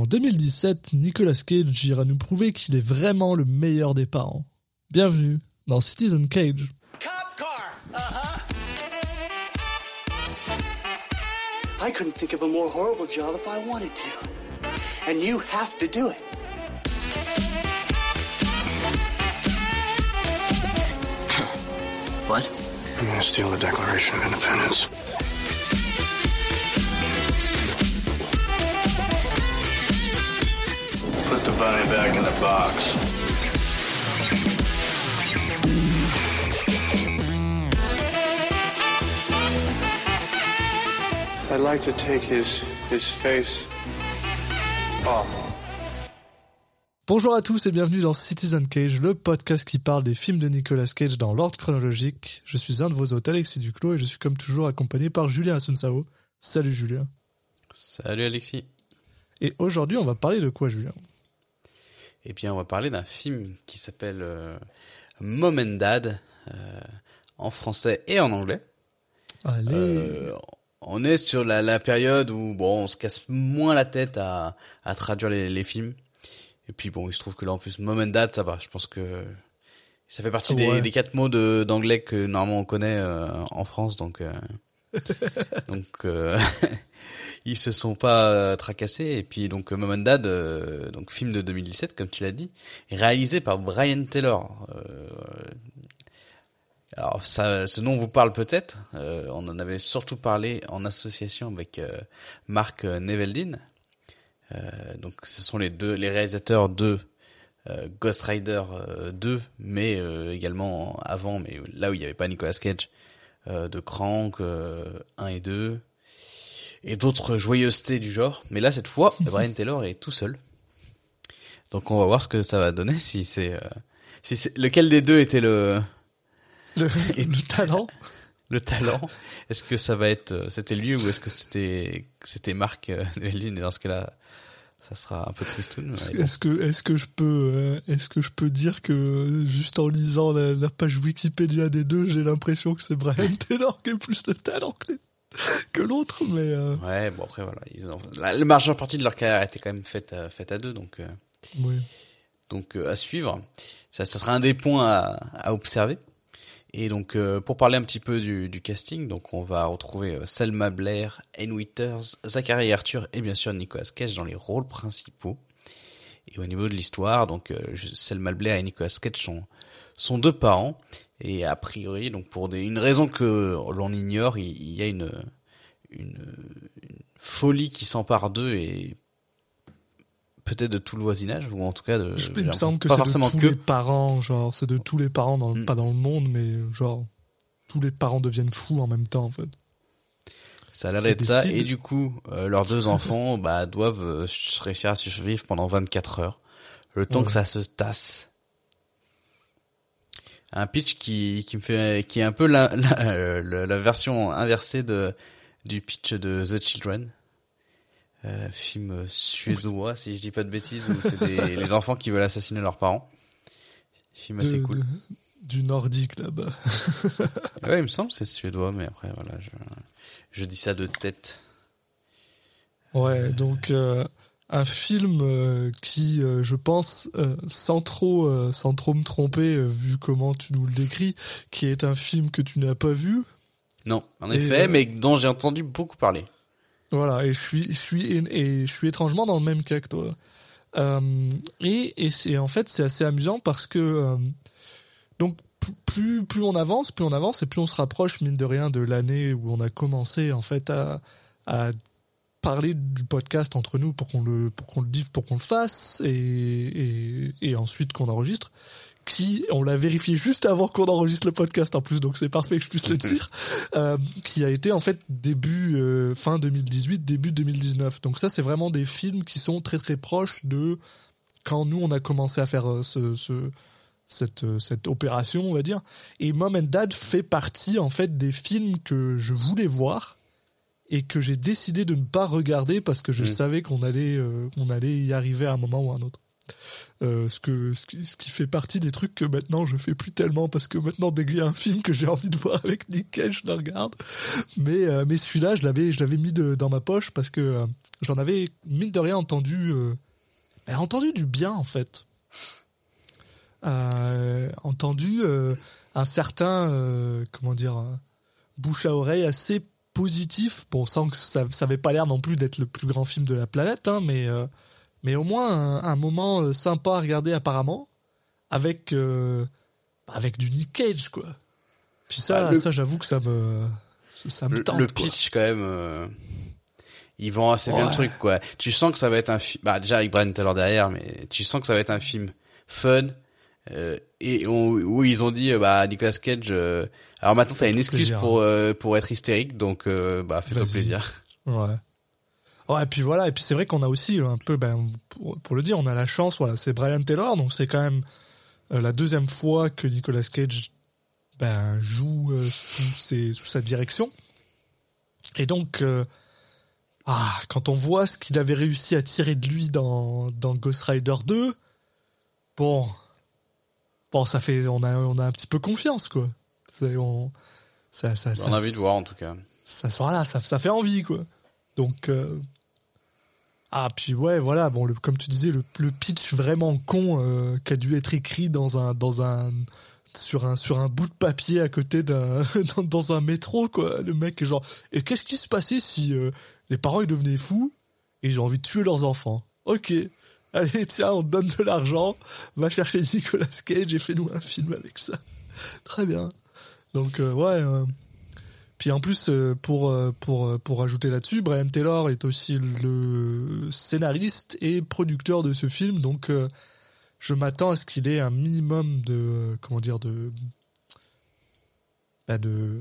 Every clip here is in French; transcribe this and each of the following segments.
En 2017, Nicolas Cage ira nous prouver qu'il est vraiment le meilleur des parents. Bienvenue dans Citizen Cage. Cop car. Uh-huh. I couldn't think of a more horrible job if I wanted to. And you have to do it. What? I'm gonna steal the Declaration of Independence? Bunny back in the box. I'd like to take his his face off. Bonjour à tous et bienvenue dans Citizen Cage, le podcast qui parle des films de Nicolas Cage dans l'ordre chronologique. Je suis un de vos hôtes, Alexis Duclos, et je suis comme toujours accompagné par Julien Asunsao. Salut Julien. Salut Alexis. Et aujourd'hui, on va parler de quoi, Julien? Eh bien, on va parler d'un film qui s'appelle euh, Mom and Dad, euh, en français et en anglais. Allez Euh, on est sur la, la période où bon, on se casse moins la tête à, à traduire les, les films. Et puis bon, il se trouve que là en plus, Mom and Dad, ça va. Je pense que ça fait partie Ouais. des, des quatre mots d'anglais que normalement on connaît euh, en France, donc euh, donc euh, ils se sont pas euh, tracassés. Et puis donc Mom and Dad, euh, donc film de 2017 comme tu l'as dit, réalisé par Brian Taylor. Euh, alors ça, ce nom vous parle peut-être. On en avait surtout parlé en association avec Marc Neveldine. Euh, donc ce sont les deux, les réalisateurs de Ghost Rider euh, 2, mais également avant, mais là où il n'y avait pas Nicolas Cage, de Crank euh, 1 et 2, et d'autres joyeusetés du genre. Mais là cette fois, Brian Taylor est tout seul. Donc on va voir ce que ça va donner si c'est euh, si c'est lequel des deux était le le, le talent le talent. Est-ce que ça va être, euh, c'était lui ou est-ce que c'était, c'était Marc euh, Neveldine et dans ce cas-là, ça sera un peu tristoun. Est-ce que, est-ce que je peux, euh, est-ce que je peux dire que euh, juste en lisant la, la page Wikipédia des deux, j'ai l'impression que c'est Brian Taylor qui a plus de talent que, que l'autre, mais euh, Ouais, bon après voilà, ils ont, la, la majeure partie de leur carrière était quand même faite, à- faite à deux, donc, euh, oui. donc euh, à suivre. Ça, ça sera un des points à, à observer. Et donc euh, pour parler un petit peu du, casting, donc on va retrouver euh, Selma Blair, Anne Withers, Zachary Arthur et bien sûr Nicolas Cage dans les rôles principaux. Et au niveau de l'histoire, donc euh, Selma Blair et Nicolas Cage sont, sont deux parents. Et a priori, donc pour une raison que l'on ignore, il, il y a une, une, une folie qui s'empare d'eux et peut-être de tout le voisinage ou en tout cas de. Je, il me semble que c'est de tous que les parents, genre, c'est de tous les parents, dans, Mm. pas dans le monde, mais genre, tous les parents deviennent fous en même temps, en fait. Ça a l'air d'être ça. Et du coup, euh, leurs deux enfants bah, doivent euh, réussir à survivre pendant 24 heures. Le temps Ouais. que ça se tasse. Un pitch qui, qui me fait, qui est un peu la, la, euh, la- la version inversée de, du pitch de The Children. Euh, film suédois, si je dis pas de bêtises, où c'est des- les enfants qui veulent assassiner leurs parents. Film assez cool. de- du nordique, là-bas. Ouais, il me semble que c'est suédois, mais après, voilà, je, je dis ça de tête. Ouais, donc, euh, un film euh, qui, euh, je pense, euh, sans trop, euh, sans trop me tromper, euh, vu comment tu nous le décris, qui est un film que tu n'as pas vu, Non, en Et, effet, euh, mais dont j'ai entendu beaucoup parler. Voilà, et je suis, je suis, et je suis étrangement dans le même cas que toi. Euh, et et c'est en fait c'est assez amusant parce que euh, donc plus plus on avance, plus on avance et plus on se rapproche mine de rien de l'année où on a commencé en fait à, à parler du podcast entre nous pour qu'on le pour qu'on le dise pour qu'on le fasse et et, et ensuite qu'on enregistre qui on l'a vérifié juste avant qu'on enregistre le podcast en plus donc c'est parfait que je puisse le dire euh, qui a été en fait début euh, fin 2018 début 2019 donc ça c'est vraiment des films qui sont très très proches de quand nous on a commencé à faire euh, ce, ce cette, cette opération on va dire. Et Mom and Dad fait partie en fait des films que je voulais voir et que j'ai décidé de ne pas regarder parce que je Mm. savais qu'on allait euh, qu'on allait y arriver à un moment ou à un autre euh, ce, que, ce, qui, fait partie des trucs que maintenant je fais plus tellement parce que maintenant dès qu'il y a un film que j'ai envie de voir avec Nick Cage, je le regarde. Mais, euh, mais celui-là, je l'avais, je l'avais mis dans ma poche parce que euh, j'en avais mine de rien entendu, ben, entendu du bien en fait. Entendu un certain, comment dire, bouche à oreille assez positif. Bon, sans que ça, ça avait pas l'air non plus d'être le plus grand film de la planète, hein, mais, mais au moins un, un moment euh, sympa à regarder apparemment, avec, euh, avec du Nick Cage, quoi. Puis ça, Ah, le- ça j'avoue que ça me, ça, me tente, le pitch quand même euh, il vend assez bien le truc quoi tu sens que ça va être un film bah déjà avec Brian Taylor derrière mais tu sens que ça va être un film fun euh, et on, où ils ont dit bah Nicolas Cage euh, alors maintenant t'as une excuse plaisir, hein. pour euh, pour être hystérique donc bah fais-toi plaisir Ouais. Ouais, et puis voilà, et puis c'est vrai qu'on a aussi un peu, ben, pour, pour le dire, on a la chance, voilà, c'est Brian Taylor, donc c'est quand même euh, la deuxième fois que Nicolas Cage ben, joue euh, sous, ses, sous sa direction. Et donc, euh, ah, quand on voit ce qu'il avait réussi à tirer de lui dans, dans Ghost Rider 2, bon, bon, ça fait, on a, on a un petit peu confiance, quoi. On, ça, ça, on ça- a envie de voir en tout cas ça voilà, ça, ça fait envie quoi. Donc euh, ah puis ouais voilà bon le, comme tu disais le, le pitch vraiment con euh, qui a dû être écrit dans un dans un sur un sur un bout de papier à côté d'un dans, un métro quoi. Le mec est genre et qu'est-ce qui se passait si euh, les parents ils devenaient fous et ils ont envie de tuer leurs enfants? Ok. Allez tiens on te donne de l'argent. Va chercher Nicolas Cage et fais-nous un film avec ça. Très bien. Donc euh, ouais euh, puis en plus, euh, pour, euh, pour, euh, pour ajouter là-dessus, Brian Taylor est aussi le scénariste et producteur de ce film, donc je m'attends à ce qu'il ait un minimum de... Comment dire De... bah, de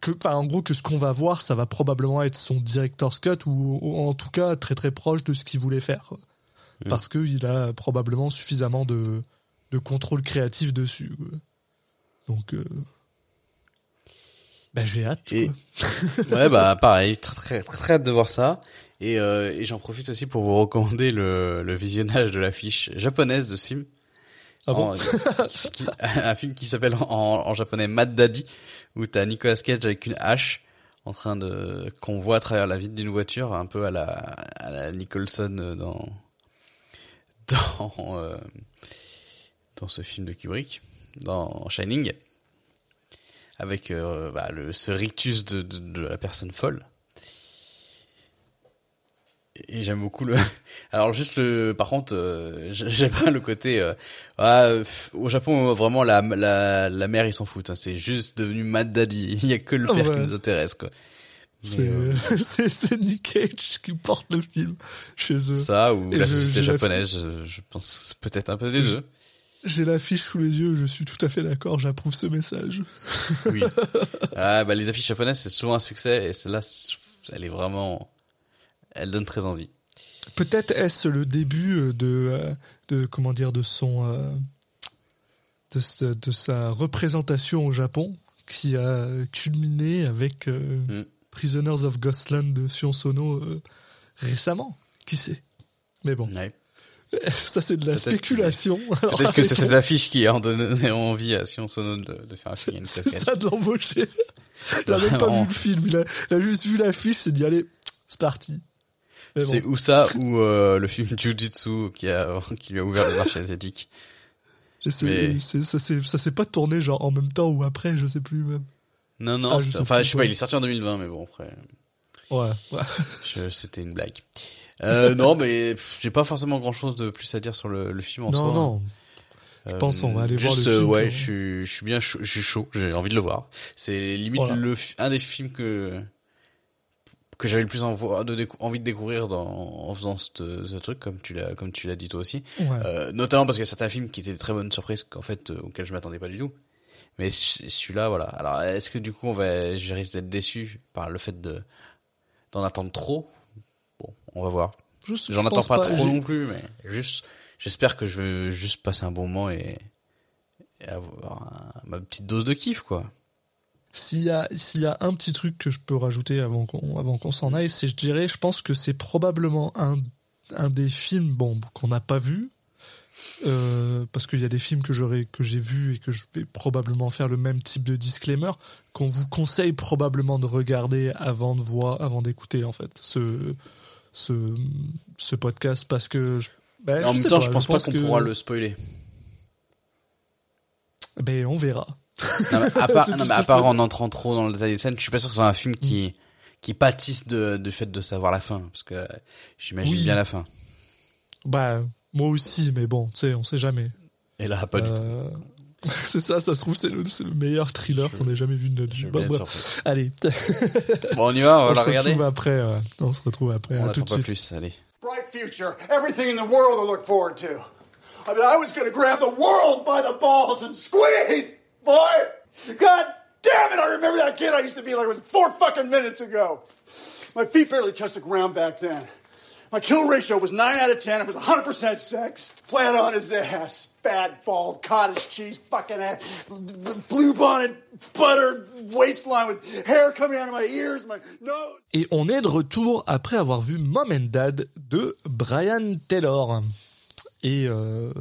que, enfin, en gros, que ce qu'on va voir, ça va probablement être son director's cut ou, ou en tout cas très très proche de ce qu'il voulait faire. Parce qu'il a probablement suffisamment de, de contrôle créatif dessus. Donc, euh, bah, j'ai hâte. Et- ouais bah pareil très très très hâte de voir ça. Et, euh, et j'en profite aussi pour vous recommander le, le visionnage de l'affiche japonaise de ce film. Ah bon En- qui- qui- un film qui s'appelle en, en japonais Mad Daddy où t'as Nicolas Cage avec une hache en train de qu'on voit à travers la vitre d'une voiture un peu à la à la Nicholson euh, dans dans euh, dans ce film de Kubrick dans Shining avec euh, bah, le ce rictus de, de, de la personne folle et j'aime beaucoup le alors juste le par contre euh, j'ai- j'aime pas le côté euh, ah, au Japon vraiment la la la mère ils s'en foutent hein. c'est juste devenu Mad Daddy il y a que le père Ouais. qui nous intéresse quoi C'est euh, Nick Cage qui porte le film chez eux. ça ou Et la société japonaise je, je pense peut-être un peu des deux J'ai l'affiche sous les yeux, je suis tout à fait d'accord, j'approuve ce message. oui ah bah les affiches japonaises c'est souvent un succès et celle-là elle est vraiment elle donne très envie Peut-être est-ce le début euh, de, euh, de comment dire, de son, euh, de, ce- de sa représentation au Japon, qui a culminé avec euh, Mm. Prisoners of Ghostland de Sion Sono euh, récemment. Qui sait? Mais bon, ouais. ça c'est de la spéculation. Peut-être que c'est cette affiche qui a donné envie à Sion Sono de, de faire un film C'est ça de l'embaucher. Il a même pas vu le film, il a, il a juste vu l'affiche, s'est dit allez, c'est parti. Bon. C'est ou ça? Ou euh, le film Jujitsu qui a qui lui a ouvert le marché asiatique. Et Mais- ça s'est pas tourné genre en même temps ou après, je sais plus même. Non non, Ah, je enfin je sais pas, il est sorti en 2020 mais bon après Ouais, ouais. c'était une blague. Euh, non mais j'ai pas forcément grand chose de plus à dire sur le, le film en Non, soi. non. Je pense on va aller voir le juste, euh, film, ouais, je suis je suis bien chaud, je suis chaud, j'ai envie de le voir. C'est limite Voilà. le un des films que que j'avais le plus de envie de découvrir dans, en faisant ce, ce truc comme tu l'as comme tu l'as dit toi aussi. Ouais. Euh, notamment parce qu'il y a certains films qui étaient de très bonnes surprises qu'en fait euh, auxquels je m'attendais pas du tout. Mais celui-là, voilà. Alors, est-ce que du coup, on va, je risque d'être déçu par le fait de d'en attendre trop? On va voir. Je- je J'en attends pas, trop non plus, mais juste, j'espère que je vais juste passer un bon moment et, et avoir un- ma petite dose de kiff, quoi. S'il y a s'il y a un petit truc que je peux rajouter avant qu'on avant qu'on s'en aille, c'est je dirais, je pense que c'est probablement un un des films bon qu'on n'a pas vu, Euh, parce qu'il y a des films que j'aurais que j'ai vus et que je vais probablement faire le même type de disclaimer qu'on vous conseille probablement de regarder avant de voir avant d'écouter en fait ce ce ce podcast parce que je, ben, en je même temps, je pense pas pense qu'on que- pourra le spoiler. ben on verra Non, mais à part, non, mais à part en entrant trop dans le détail des scènes, je suis pas sûr que ce soit un film qui, qui pâtisse de, du fait de savoir la fin, parce que j'imagine Oui. bien la fin. bah moi aussi mais bon tu sais on sait jamais Et là, pas du tout. C'est ça ça se trouve c'est le, le meilleur thriller qu'on ait jamais vu de notre vie être bref. allez Bon, on y va, on va on la se regarder. retrouve après euh, on se retrouve après On à tout de suite plus, allez. Bright future. Everything in the world to look forward to. I mean, I was gonna grab the world by the balls and squeeze, boy! God damn it, I remember that kid I used to be like it was four fucking minutes ago. My feet barely touched the ground back then. My kill ratio was 9 out of 10. It was 100% sex. Flat on his ass. Fat, bald, cottage cheese, fucking ass. Blue bonnet, butter, waistline with hair coming out of my ears, my nose. Et on est de retour après avoir vu Mom and Dad de Brian Taylor. Et euh,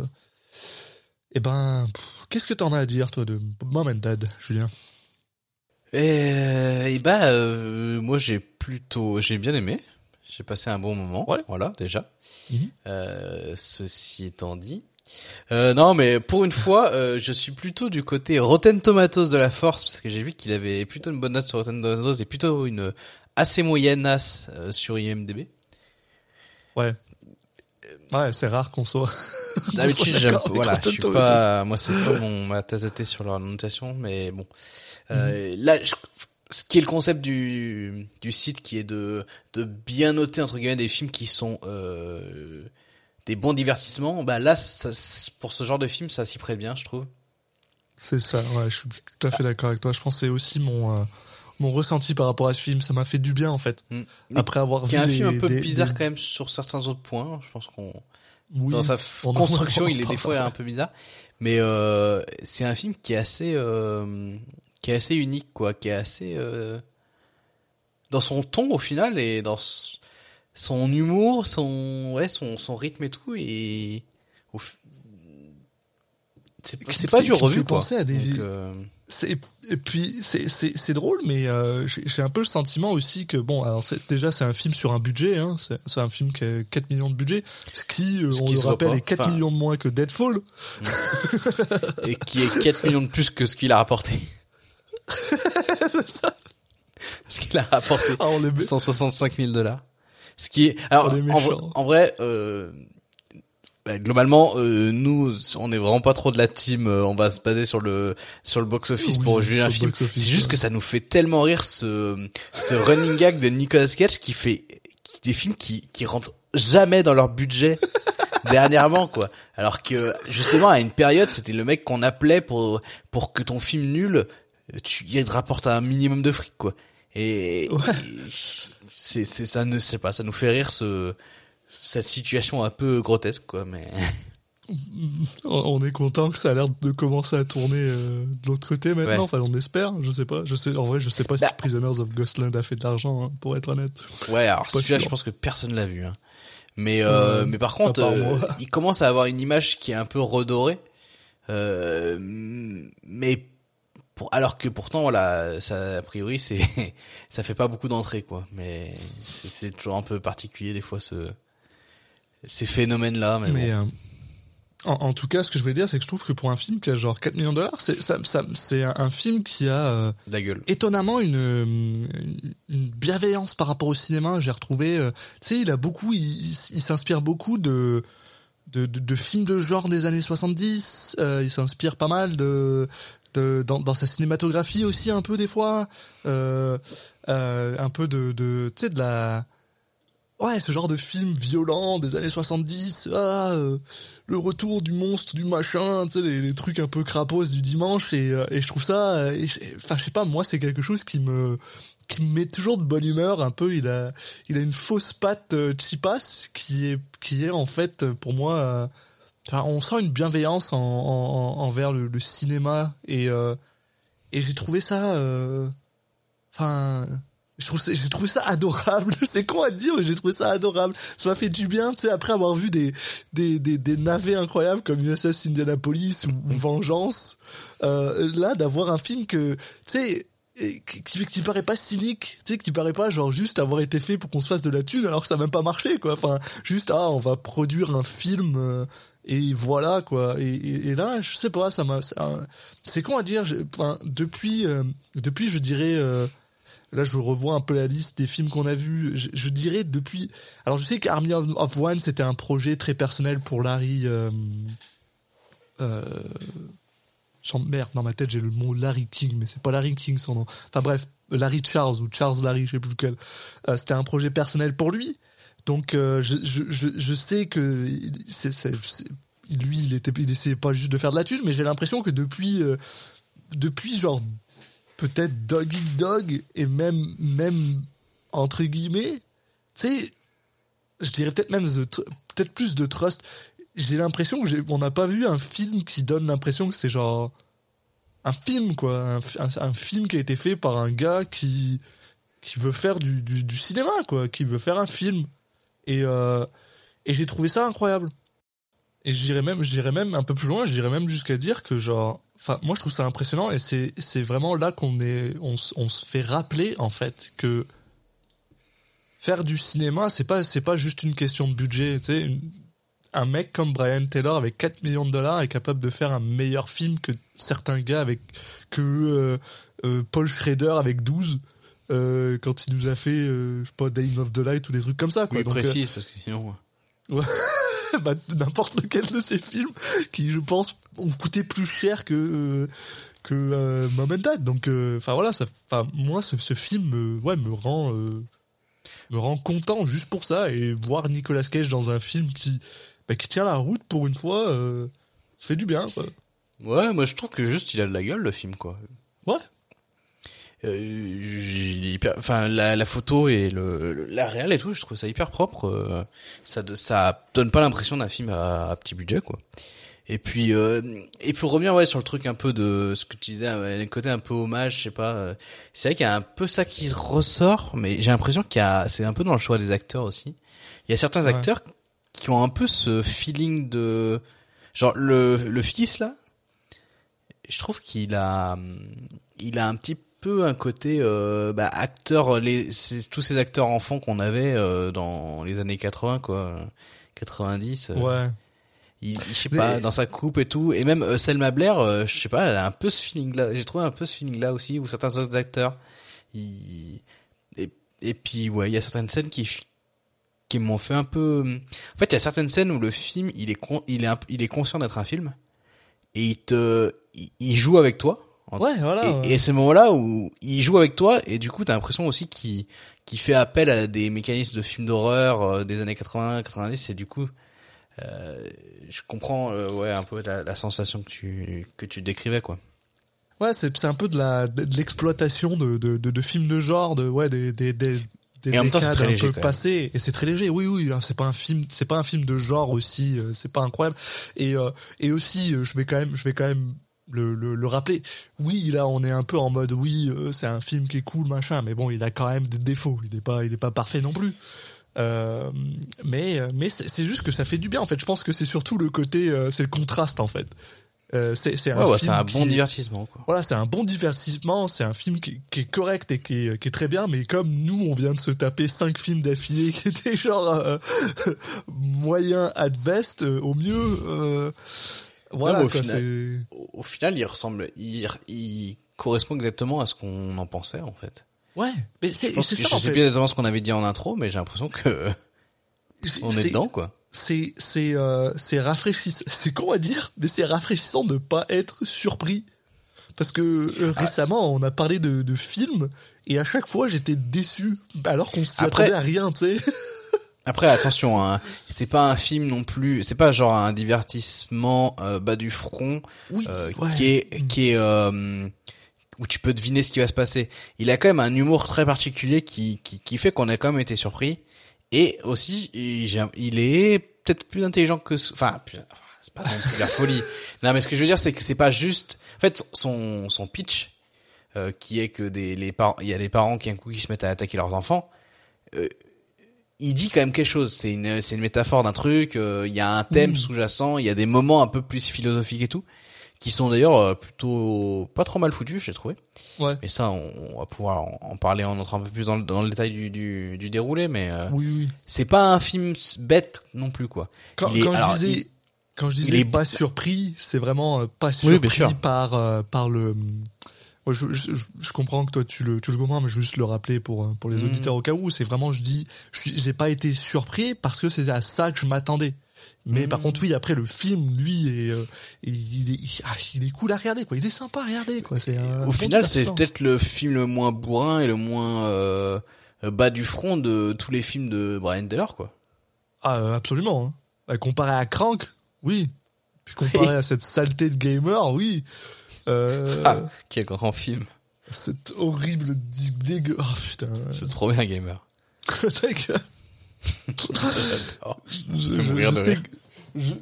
eh ben, qu'est-ce que t'en as à dire toi de Mom and Dad, Julien? Et, et bah, euh, moi j'ai plutôt, j'ai bien aimé. J'ai passé un bon moment. Ouais. Voilà, déjà. Mhm. Euh, ceci étant dit. Euh, non, mais pour une fois, euh, je suis plutôt du côté Rotten Tomatoes de la force parce que j'ai vu qu'il avait plutôt une bonne note sur Rotten Tomatoes et plutôt une assez moyenne as euh, sur IMDb. Ouais. Ouais, c'est rare qu'on soit. D'habitude, j'aime, voilà, je suis pas, moi c'est pas mon ma tasse de thé sur leur notation, mais bon. Euh, Mhm. Là, je- ce qui est le concept du du site, qui est de de bien noter entre guillemets des films qui sont euh, des bons divertissements. Bah là, ça, pour ce genre de film, ça s'y prête bien, je trouve. C'est ça, ouais, je suis, tout à fait d'accord avec toi. Je pense que c'est aussi mon, euh, mon ressenti par rapport à ce film. Ça m'a fait du bien, en fait. Mm. Après avoir vu un des- film un peu des- bizarre des- quand même sur certains autres points. Je pense qu'on Oui, dans sa construction, il est des fois un peu bizarre, mais euh, c'est un film qui est assez, qui est assez unique, quoi, qui est assez euh, dans son ton au final et dans son humour, son, ouais, son, son rythme et tout, et c'est pas du revu, quoi. penser à des Donc, euh, et puis c'est drôle mais euh, j'ai un peu le sentiment aussi que bon alors déjà c'est un film sur un budget hein, c'est un film qui a 4 millions de budget ce qui euh, Ce on qui le rappelle est 4 Enfin- millions de moins que Deadfall et qui est 4 millions de plus que ce qu'il a rapporté. c'est ça Ce qu'il a rapporté. ah, on est 165 000 dollars. Ce qui est alors On est en, vrai, méchants. en vrai euh, bah, globalement euh, nous on est vraiment pas trop de la team euh, on va se baser sur le sur le box office Oui, pour juger un film. C'est juste ouais. que ça nous fait tellement rire ce ce running gag de Nicolas Cage qui fait qui- des films qui qui rentrent jamais dans leur budget dernièrement quoi. Alors que justement à une période c'était le mec qu'on appelait pour pour que ton film nul tu il te rapporte un minimum de fric quoi. Et, Ouais. et c'est c'est ça ne sais pas ça nous fait rire ce cette situation un peu grotesque quoi mais on est content que ça a l'air de commencer à tourner euh, de l'autre côté maintenant Ouais. enfin on espère je sais pas je sais en vrai je sais pas Bah. si Prisoners of Ghostland a fait de l'argent hein, pour être honnête ouais alors celui-là je pense que personne l'a vu hein. mais euh, mais par contre euh, il commence à avoir une image qui est un peu redorée euh, mais pour, alors que pourtant voilà ça a priori c'est ça fait pas beaucoup d'entrées quoi mais c'est toujours un peu particulier des fois ce ces phénomènes là mais, Mais bon. euh, en, en tout cas, ce que je voulais dire, c'est que je trouve que pour un film qui a genre 4 millions de dollars, c'est ça, ça- c'est un, film qui a euh, de la gueule étonnamment une, une, une bienveillance par rapport au cinéma. J'ai retrouvé, euh, tu sais, il a beaucoup, il, il, il s'inspire beaucoup de de, de, de films de genre des années 70. Euh, il s'inspire pas mal de dans, sa cinématographie aussi un peu des fois, euh, euh, un peu de, de tu sais de la Ouais, ce genre de film violent des années 70, ah, euh, le retour du monstre, du machin, tu sais, les, trucs un peu crapos du dimanche, et, et je trouve ça, enfin, je sais pas, moi, c'est quelque chose qui me, qui me met toujours de bonne humeur, un peu, il a, il a une fausse patte cheapass, qui est, qui est, en fait, pour moi, enfin, on sent une bienveillance en, en- en- envers le, le cinéma, et, euh, et j'ai trouvé ça, euh, j'ai trouvé ça adorable. C'est con à dire, mais j'ai trouvé ça adorable. Ça m'a fait du bien, tu sais, après avoir vu des des des, des navets incroyables comme USS Indianapolis ou, ou Vengeance. Euh, là, d'avoir un film que, tu sais, qui, qui, qui paraît pas cynique, tu sais, qui paraît pas genre juste avoir été fait pour qu'on se fasse de la thune alors que ça a même pas marché, quoi. Enfin, juste ah, on va produire un film euh, et voilà, quoi. Et, là, je sais pas, ça m'a, c'est con à dire. Enfin, depuis, euh, depuis, je dirais. euh, Là, je revois un peu la liste des films qu'on a vus. Je, dirais depuis. Alors, je sais qu'Army of One, c'était un projet très personnel pour Larry. Euh, euh, merde, dans ma tête, j'ai le mot Larry King, mais c'est pas Larry King son nom. Enfin bref, Larry Charles ou Charles Larry, je sais plus lequel. C'était un projet personnel pour lui. Donc, euh, je, je, je, sais que c'est, lui, il était, il essayait pas juste de faire de la thune, mais j'ai l'impression que depuis, euh, depuis genre peut-être Dog Eat Dog et même même entre guillemets tu sais je dirais peut-être même peut-être plus de trust. J'ai l'impression que on n'a pas vu un film qui donne l'impression que c'est genre un film quoi. Un, fi- un- un film qui a été fait par un gars qui qui veut faire du, du cinéma quoi qui veut faire un film et euh, et j'ai trouvé ça incroyable. Et j'irais même même un peu plus loin j'irais même jusqu'à dire que genre enfin moi je trouve ça impressionnant et c'est vraiment là qu'on on, se fait rappeler en fait que faire du cinéma c'est pas pas juste une question de budget tu sais un mec comme Brian Taylor avec 4 millions de dollars est capable de faire un meilleur film que certains gars avec que euh, euh, Paul Schrader avec 12 euh, quand il nous a fait euh, je sais pas Dying of the Light ou des trucs comme ça quoi. Oui, Donc, euh, précise, parce que sinon... bah, n'importe lequel de ces films qui je pense ont coûté plus cher que euh, que euh, Dad. Donc euh, enfin voilà ça enfin moi ce, ce film ouais me rend euh, me rend content juste pour ça. Et voir Nicolas Cage dans un film qui bah, qui tient la route pour une fois euh, ça fait du bien quoi. Ouais, moi je trouve que juste il a de la gueule le film, quoi. ouais Euh, hyper, enfin la, la photo et le, la réal et tout, je trouve ça hyper propre. euh, ça ça donne pas l'impression d'un film à, à petit budget quoi. Et puis euh, et pour revenir ouais sur le truc un peu de ce que tu disais, euh, le côté un peu hommage, je sais pas. euh, c'est vrai qu'il y a un peu ça qui ressort, mais j'ai l'impression qu'il y a, c'est un peu dans le choix des acteurs aussi. Il y a certains Ouais. acteurs qui ont un peu ce feeling de genre le le fils là. Je trouve qu'il a il a un petit peu un côté euh, bah, acteur les tous ces acteurs enfants qu'on avait euh, dans les années 80 quoi 90 euh, ouais. il, je sais Mais- pas dans sa coupe et tout. Et même euh, Selma Blair euh, je sais pas elle a un peu ce feeling là j'ai trouvé un peu ce feeling là aussi où certains autres acteurs et, et puis ouais il y a certaines scènes qui qui m'ont fait un peu en fait il y a certaines scènes où le film il est con... il est un- il est conscient d'être un film et il te il, joue avec toi ouais voilà et, et ces moments-là où il joue avec toi et du coup t'as l'impression aussi qu'il qu'il fait appel à des mécanismes de films d'horreur euh, des années 80 90 et du coup euh, je comprends euh, ouais un peu la, la sensation que tu que tu décrivais quoi Ouais, c'est c'est un peu de la de l'exploitation de, de, de, de films de genre, de ouais des des des des Et en même temps, très un léger, peu quand même. passés et c'est très léger. Oui oui, hein, c'est pas un film, c'est pas un film de genre aussi, euh, c'est pas incroyable. Et euh, et aussi, euh, je vais quand même je vais quand même le, le, le rappeler. Oui, là on est un peu en mode oui, euh, c'est un film qui est cool machin, mais bon, il a quand même des défauts. Il est pas il est pas parfait non plus. Euh, mais mais c'est juste que ça fait du bien en fait. Je pense que c'est surtout le côté, euh, c'est le contraste en fait. C'est un ouais, ouais, un bon divertissement quoi voilà, c'est un bon divertissement, c'est un film qui, qui est correct et qui est, qui est très bien, mais comme nous, on vient de se taper cinq films d'affilée qui étaient genre moyen at best, au mieux, voilà, au quoi, final- au, final il ressemble il, il correspond exactement à ce qu'on en pensait en fait Ouais, mais c'est ça, je en sais plus exactement ce qu'on avait dit en intro mais j'ai l'impression que on est dedans quoi C'est c'est euh, c'est rafraîchissant, c'est con à dire, mais c'est rafraîchissant de pas être surpris. Parce que euh, Ah. récemment, on a parlé de, de films, et à chaque fois, j'étais déçu, alors qu'on s'y attendait à rien, tu sais. Après, attention, hein, c'est pas un film non plus, c'est pas genre un divertissement euh, bas du front Oui, euh, ouais. qui est qui est euh, où tu peux deviner ce qui va se passer. Il a quand même un humour très particulier qui qui, qui fait qu'on a quand même été surpris et aussi il, est peut-être plus intelligent que enfin c'est pas non plus la folie. Non, mais ce que je veux dire c'est que c'est pas juste en fait son son pitch euh, qui est que des les parents, il y a des parents qui un coup qui se mettent à attaquer leurs enfants. Il dit quand même quelque chose. C'est une c'est une métaphore d'un truc. euh, Il y a un thème Oui. sous-jacent. Il y a des moments un peu plus philosophiques et tout, qui sont d'ailleurs euh, plutôt pas trop mal foutus, j'ai trouvé. Ouais. Mais ça, on, on va pouvoir en, en parler en entrant un peu plus dans le, dans le détail du, du, du déroulé, mais euh, Oui, oui. c'est pas un film bête non plus quoi. Quand, Il est- quand alors, je disais, il- quand je il disais est- pas surpris, c'est vraiment euh, pas surpris par euh, par le. Je, je, je- comprends que toi tu le tu le comprends, mais je veux juste le rappeler pour euh, pour les Mhm. auditeurs au cas où. C'est vraiment, je dis, je j'ai pas été surpris parce que c'est à ça que je m'attendais. Mais par contre, oui, après le film, lui, est, euh, il, est, il, ah, il est cool à regarder, quoi. Il est sympa à regarder, quoi. C'est Au final, c'est peut-être le film le moins bourrin et le moins euh, bas du front de tous les films de Brian Taylor quoi. Ah, euh, absolument. Hein. Euh, Comparé à Crank, oui. Puis comparé à cette saleté de gamer, oui. Euh, Ah, quel grand film. Cette horrible dégueu. Oh putain. C'est trop bien gamer. Ta gueule. J'adore. je, sais que, je,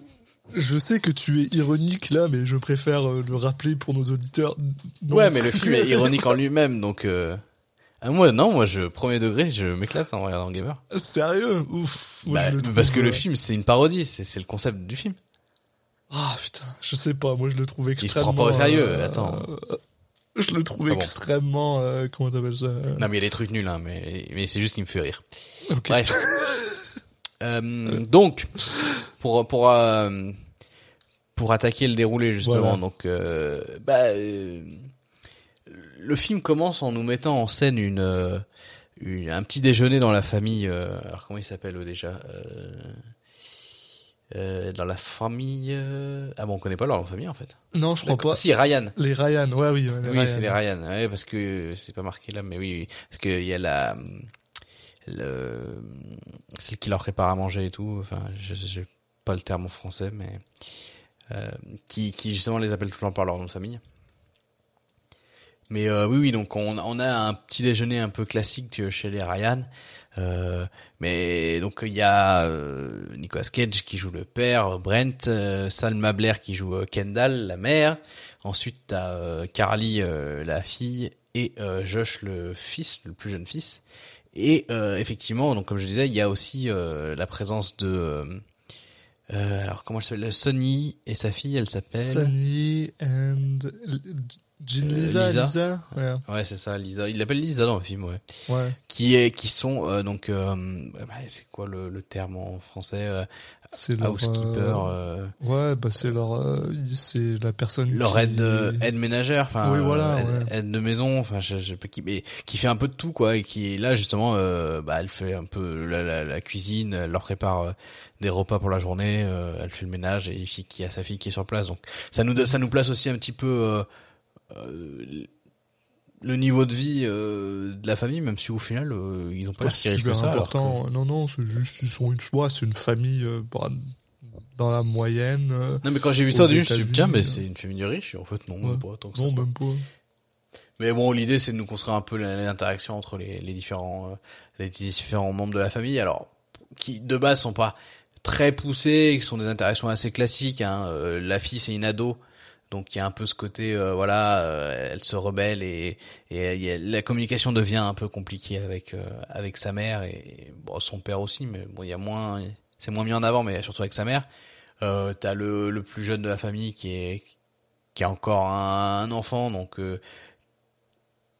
je sais que tu es ironique là, mais je préfère euh, le rappeler pour nos auditeurs. Non. Ouais, mais le film est ironique en lui-même, donc. Euh... Ah, moi, non, moi, je premier degré, je m'éclate en regardant Gamer. Sérieux? Ouf. Moi, Bah, parce que le film, c'est une parodie, c'est le concept du film. Ah putain, je sais pas. Moi, je le trouve se extrêmement. prend pas au sérieux, euh, attends. euh, je le trouve Ah bon. extrêmement. euh, comment t'appelles ça euh, Non, mais il y a des trucs nuls, hein, mais, mais c'est juste qu'il me fait rire. Bref. Donc, pour pour pour attaquer le déroulé justement, Voilà. donc bah, le film commence en nous mettant en scène une, une- un petit déjeuner dans la famille. alors comment il s'appelle déjà euh, Dans la famille. euh, Ah bon, on connaît pas leur nom de famille en fait. Non, je crois pas. Si Ryan. Les Ryan, ouais, oui. les Oui, c'est les Ryan. Ouais, parce que c'est pas marqué là, mais oui, oui. parce qu'il y a la le celle qui leur prépare à manger et tout. Enfin, je j'ai pas le terme en français, mais euh, qui qui justement les appelle tout le temps par leur nom de famille. Mais euh, oui, oui, donc on, on a un petit déjeuner un peu classique chez les Ryan. Euh, mais donc il y a euh, Nicolas Cage qui joue le père, Brent, euh, Salma Blair qui joue Kendall, la mère. Ensuite t'as Carly, la fille, et Josh, le fils, le plus jeune fils. Et effectivement, donc comme je disais, il y a aussi la présence de euh, alors comment elle s'appelle? Sonny et sa fille, elle s'appelle Sunny and Jean Euh, Lisa, Lisa. Lisa, Ouais, Ouais, c'est ça, Lisa. Il l'appelle Lisa dans le film, ouais. ouais. Qui est, qui sont euh, donc, euh, bah, c'est quoi le, le terme en français euh, C'est. Housekeeper, euh, euh, Ouais, bah c'est leur. euh, c'est la personne. leur qui- aide, aide ménagère, enfin, Oui, voilà, aide, ouais. aide de maison, enfin, je, je, qui, mais qui fait un peu de tout, quoi, et qui est là justement, bah, elle fait un peu la, la, la cuisine, elle leur prépare des repas pour la journée, euh, elle fait le ménage et il qui a sa fille qui est sur place, donc ça nous, ça nous place aussi un petit peu. Euh, euh, le niveau de vie euh, de la famille, même si au final euh, ils ont pas si que ça. que- important. Non, non, c'est juste ils sont une fois, c'est une famille euh, bah, dans la moyenne. Non mais quand j'ai vu ça au début, je me suis dit, tiens, mais c'est une famille de riches. Et en fait, non, Ouais. même pas tant que ça. non, même pas. Mais bon, l'idée c'est de nous construire un peu l'interaction entre les, les différents les différents membres de la famille. Alors, qui de base sont pas très poussés, qui sont des interactions assez classiques. Hein. Euh, la fille c'est une ado, donc il y a un peu ce côté, euh, voilà, euh, elle se rebelle et, et il y a- la communication devient un peu compliquée avec euh, avec sa mère et bon, son père aussi, mais bon, il y a moins, c'est moins mis en avant, mais surtout avec sa mère. Euh, T'as le le plus jeune de la famille qui est qui a encore un, un enfant, donc euh,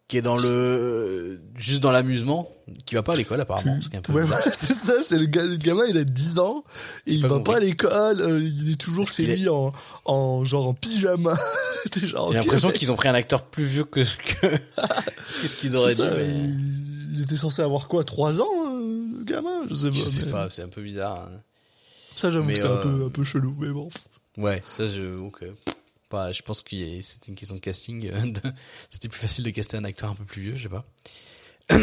qui est dans le juste dans l'amusement, qui va pas à l'école apparemment, ce qui est un peu Ouais, c'est ça, c'est le, ga- le gamin, il a 10 ans, et il va compris. pas à l'école, euh, il est toujours Parce chez est- lui en, en, genre en pyjama. J'ai l'impression qu'ils ont pris un acteur plus vieux que ce que qu'est-ce qu'ils auraient c'est dit. ça, mais il, était censé avoir quoi, 3 ans, euh, le gamin? Je sais pas. Je sais mais- pas, c'est un peu bizarre. hein. Ça, j'avoue que c'est un euh, peu, un peu chelou, mais bon. Ouais, ça je ok. Pas, je pense que c'était une question de casting. euh, C'était plus facile de caster un acteur un peu plus vieux, je sais pas.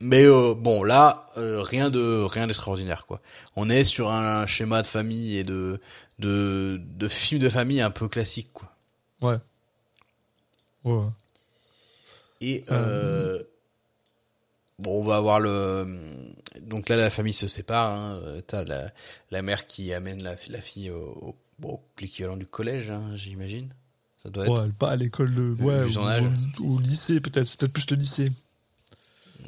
Mais euh, bon, là, euh, rien de rien d'extraordinaire quoi. On est sur un schéma de famille et de de de film de famille un peu classique quoi. Ouais. Ouais. Et euh, bon, on va avoir le donc là la famille se sépare. Hein. T'as la la mère qui amène la, la fille au, au bon, l'équivalent du collège, hein, j'imagine. Ça doit être. Ouais, pas à l'école de. Ouais, âge. Au, au lycée, peut-être. C'est peut-être plus le lycée.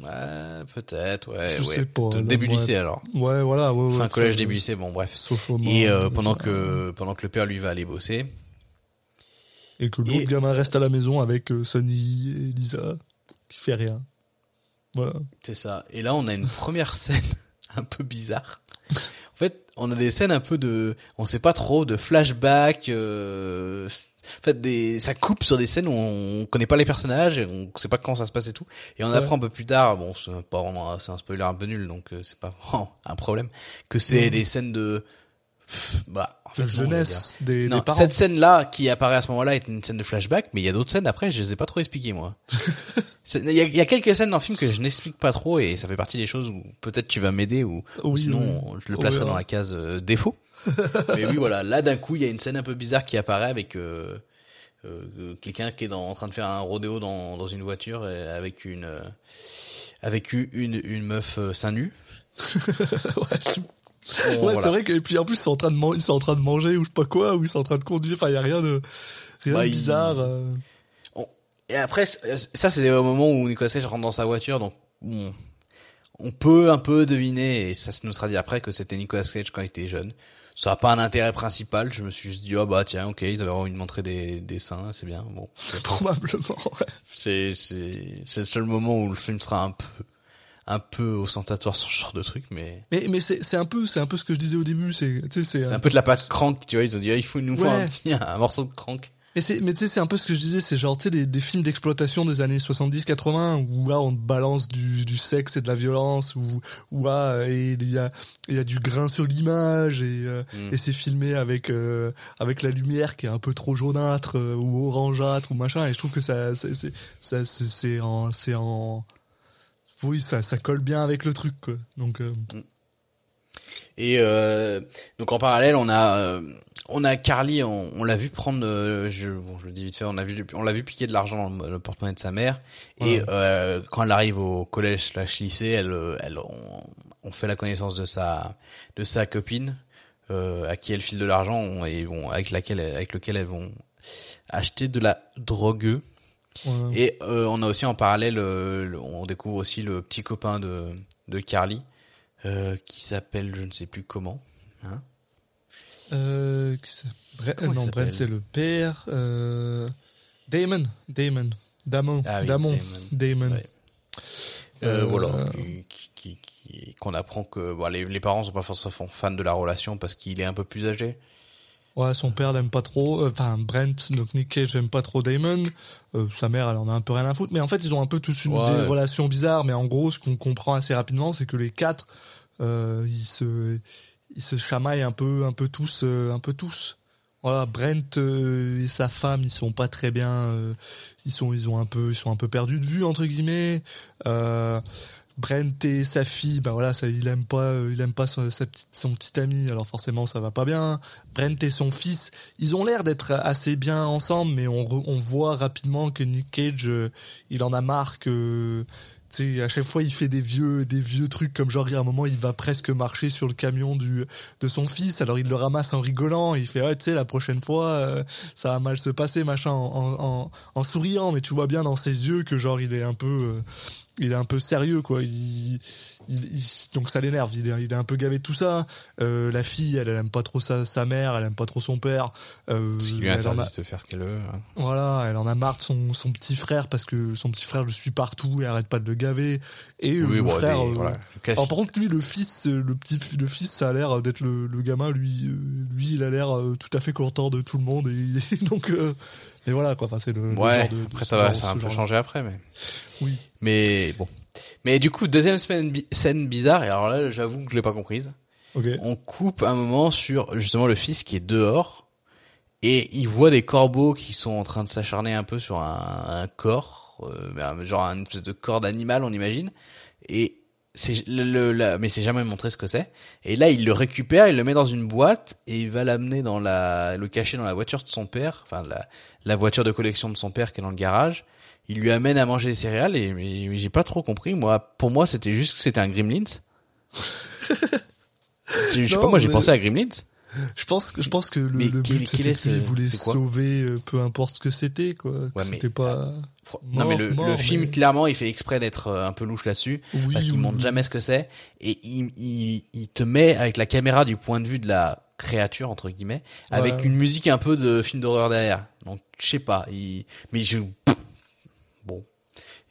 Ouais, peut-être, ouais. Je ouais. sais pas, là, Début lycée alors. Ouais, voilà. Ouais, Fin collège, début lycée, bon bref. Sophomore, Et euh, pendant que pendant que le père lui va aller bosser, Et que l'autre Et- gamin reste à la maison avec euh, Sonny et Lisa, qui fait rien. Voilà. c'est ça. Et là, on a une première scène un peu bizarre. On a des scènes un peu de, on sait pas trop, de flashback. Euh, en fait, des, ça coupe sur des scènes où on connaît pas les personnages, et on sait pas quand ça se passe et tout. Et on Ouais. apprend un peu plus tard, bon, c'est pas vraiment, c'est un spoiler un peu nul, donc euh, c'est pas vraiment un problème, que c'est Mhm. des scènes de, pff, bah, jeunesse des, Non, des parents. cette scène-là qui apparaît à ce moment-là est une scène de flashback, mais il y a d'autres scènes après, je les ai pas trop expliquées moi. Il y, a, il y a quelques scènes dans le film que je n'explique pas trop et ça fait partie des choses où peut-être tu vas m'aider ou, Oui, sinon oui. je le placerai dans la case euh, défaut. mais oui, voilà, là d'un coup il y a une scène un peu bizarre qui apparaît avec euh, euh, quelqu'un qui est dans, en train de faire un rodéo dans, dans une voiture et avec une euh, avec une une, une meuf euh, seins nus. ouais, c'est- Bon, ouais, voilà. c'est vrai que, et puis en plus, ils sont en train de, man- ils sont en train de manger ou je sais pas quoi, ou ils sont en train de conduire. Enfin, il y a rien de, rien Bah, de bizarre. euh. On- Et après, c- ça c'est au moment où Nicolas Cage rentre dans sa voiture, donc on peut un peu deviner, et ça nous sera dit après, que c'était Nicolas Cage quand il était jeune. Ça n'a pas un intérêt principal, je me suis juste dit, oh bah tiens, ok, ils avaient envie de montrer des des seins, c'est bien, bon. Probablement, ouais. C'est c'est c'est le seul moment où le film sera un peu un peu ostentatoire sur ce genre de truc, mais Mais, mais c'est, c'est un peu, c'est un peu ce que je disais au début, c'est, c'est, un peu de la pâte crank, tu vois, ils ont dit, ah, il faut nous faire Ouais. un petit, un morceau de crank. Mais c'est, mais tu sais, c'est un peu ce que je disais, c'est genre, tu sais, des, des films d'exploitation des années 70-80 où là, on te balance du, du sexe et de la violence, où, où ah, et il y a, il y a du grain sur l'image et, euh, Mm. et c'est filmé avec, euh, avec la lumière qui est un peu trop jaunâtre euh, ou orangeâtre ou machin. Et je trouve que ça, c'est, c'est, c'est en, c'est en, oui, ça, ça colle bien avec le truc, quoi. Donc, euh, Et euh, donc en parallèle, on a euh, on a Carly, on, on l'a vu prendre, euh, je, bon, je le dis vite fait, on a vu, on l'a vu piquer de l'argent dans le, porte-monnaie de sa mère. Et Ouais. euh, quand elle arrive au collège slash lycée, elle, euh, elle, on, on fait la connaissance de sa de sa copine euh, à qui elle file de l'argent et bon avec laquelle avec lequel elles vont acheter de la drogue. Ouais. Et euh, on a aussi en parallèle, euh, le- on découvre aussi le petit copain de, de Carly, euh, qui s'appelle je ne sais plus comment. Hein Euh, Bre- Comment non, Brent c'est le père. Damon, Damon, Damon, Ah oui, Damon, Damon. Damon. Ouais. Voilà, qu'on apprend que bon, les, les parents sont pas forcément fans de la relation parce qu'il est un peu plus âgé. Ouais, son père l'aime pas trop. euh, Enfin, Brent, donc Nick Cage aime pas trop Damon. Euh, sa mère, elle en a un peu rien à foutre. Mais en fait, ils ont un peu tous une Ouais. des relations bizarres. Mais en gros, ce qu'on comprend assez rapidement, c'est que les quatre, euh, ils se, ils se chamaillent un peu, un peu tous, euh, un peu tous. Voilà, Brent euh, et sa femme, ils sont pas très bien. euh, ils sont, ils ont un peu, ils sont un peu perdus de vue entre guillemets. Brent et sa fille, ben voilà, il aime pas, euh, il aime pas son, petit ami, alors forcément ça va pas bien. Brent et son fils, ils ont l'air d'être assez bien ensemble, mais on, voit rapidement que Nick Cage, euh, il en a marre que, sais, à chaque fois il fait des vieux, des vieux trucs comme genre, il y a un moment il va presque marcher sur le camion du, de son fils, alors il le ramasse en rigolant, il fait, tu sais, la prochaine fois, euh, ça va mal se passer, machin, en, en, en, en souriant, mais tu vois bien dans ses yeux que genre il est un peu, euh, il est un peu sérieux quoi. Il, il- il- donc ça l'énerve. Il est, il est un peu gavé de tout ça. Euh, la fille, elle, elle aime pas trop sa, sa mère, elle aime pas trop son père. Euh, lui elle en interdit a, de faire ce qu'elle veut. hein. voilà, elle en a marre de son, son petit frère parce que son petit frère le suit partout et arrête pas de le gaver. Et euh, Oui, le bon, frère. des- euh, voilà, classique. alors par contre lui le fils euh, le petit le fils ça a l'air d'être le, le gamin lui euh, lui il a l'air euh, tout à fait content de tout le monde et donc euh, mais voilà quoi enfin c'est le, le Ouais, genre de, de après ça va, ça a un peu changé après, mais. oui Mais bon. Mais du coup, deuxième scène, bi- scène bizarre, et alors là, j'avoue que je l'ai pas comprise. ok On coupe un moment sur justement le fils qui est dehors, et il voit des corbeaux qui sont en train de s'acharner un peu sur un, un corps, euh, genre une espèce de corps d'animal, on imagine. Et c'est le, le- la- mais c'est jamais montré ce que c'est. Et là, il le récupère, il le met dans une boîte et il va l'amener dans la, le cacher dans la voiture de son père, enfin la, la voiture de collection de son père qui est dans le garage. Il lui amène à manger des céréales et mais j'ai pas trop compris. Moi, pour moi, c'était juste que c'était un Gremlins. je je sais pas, moi j'ai pensé à Gremlins. Je pense que je pense que le, Mais le but c'était qu'il voulait c'est quoi sauver euh, peu importe ce que c'était quoi. Ouais, mais- c'était pas non mais le, mort, le film clairement il fait exprès d'être euh, un peu louche là-dessus Oui, parce qu'il oui, montre jamais ce que c'est et il, il, il te met avec la caméra du point de vue de la créature entre guillemets avec Ouais. une musique un peu de film d'horreur derrière donc je sais pas il mais je bon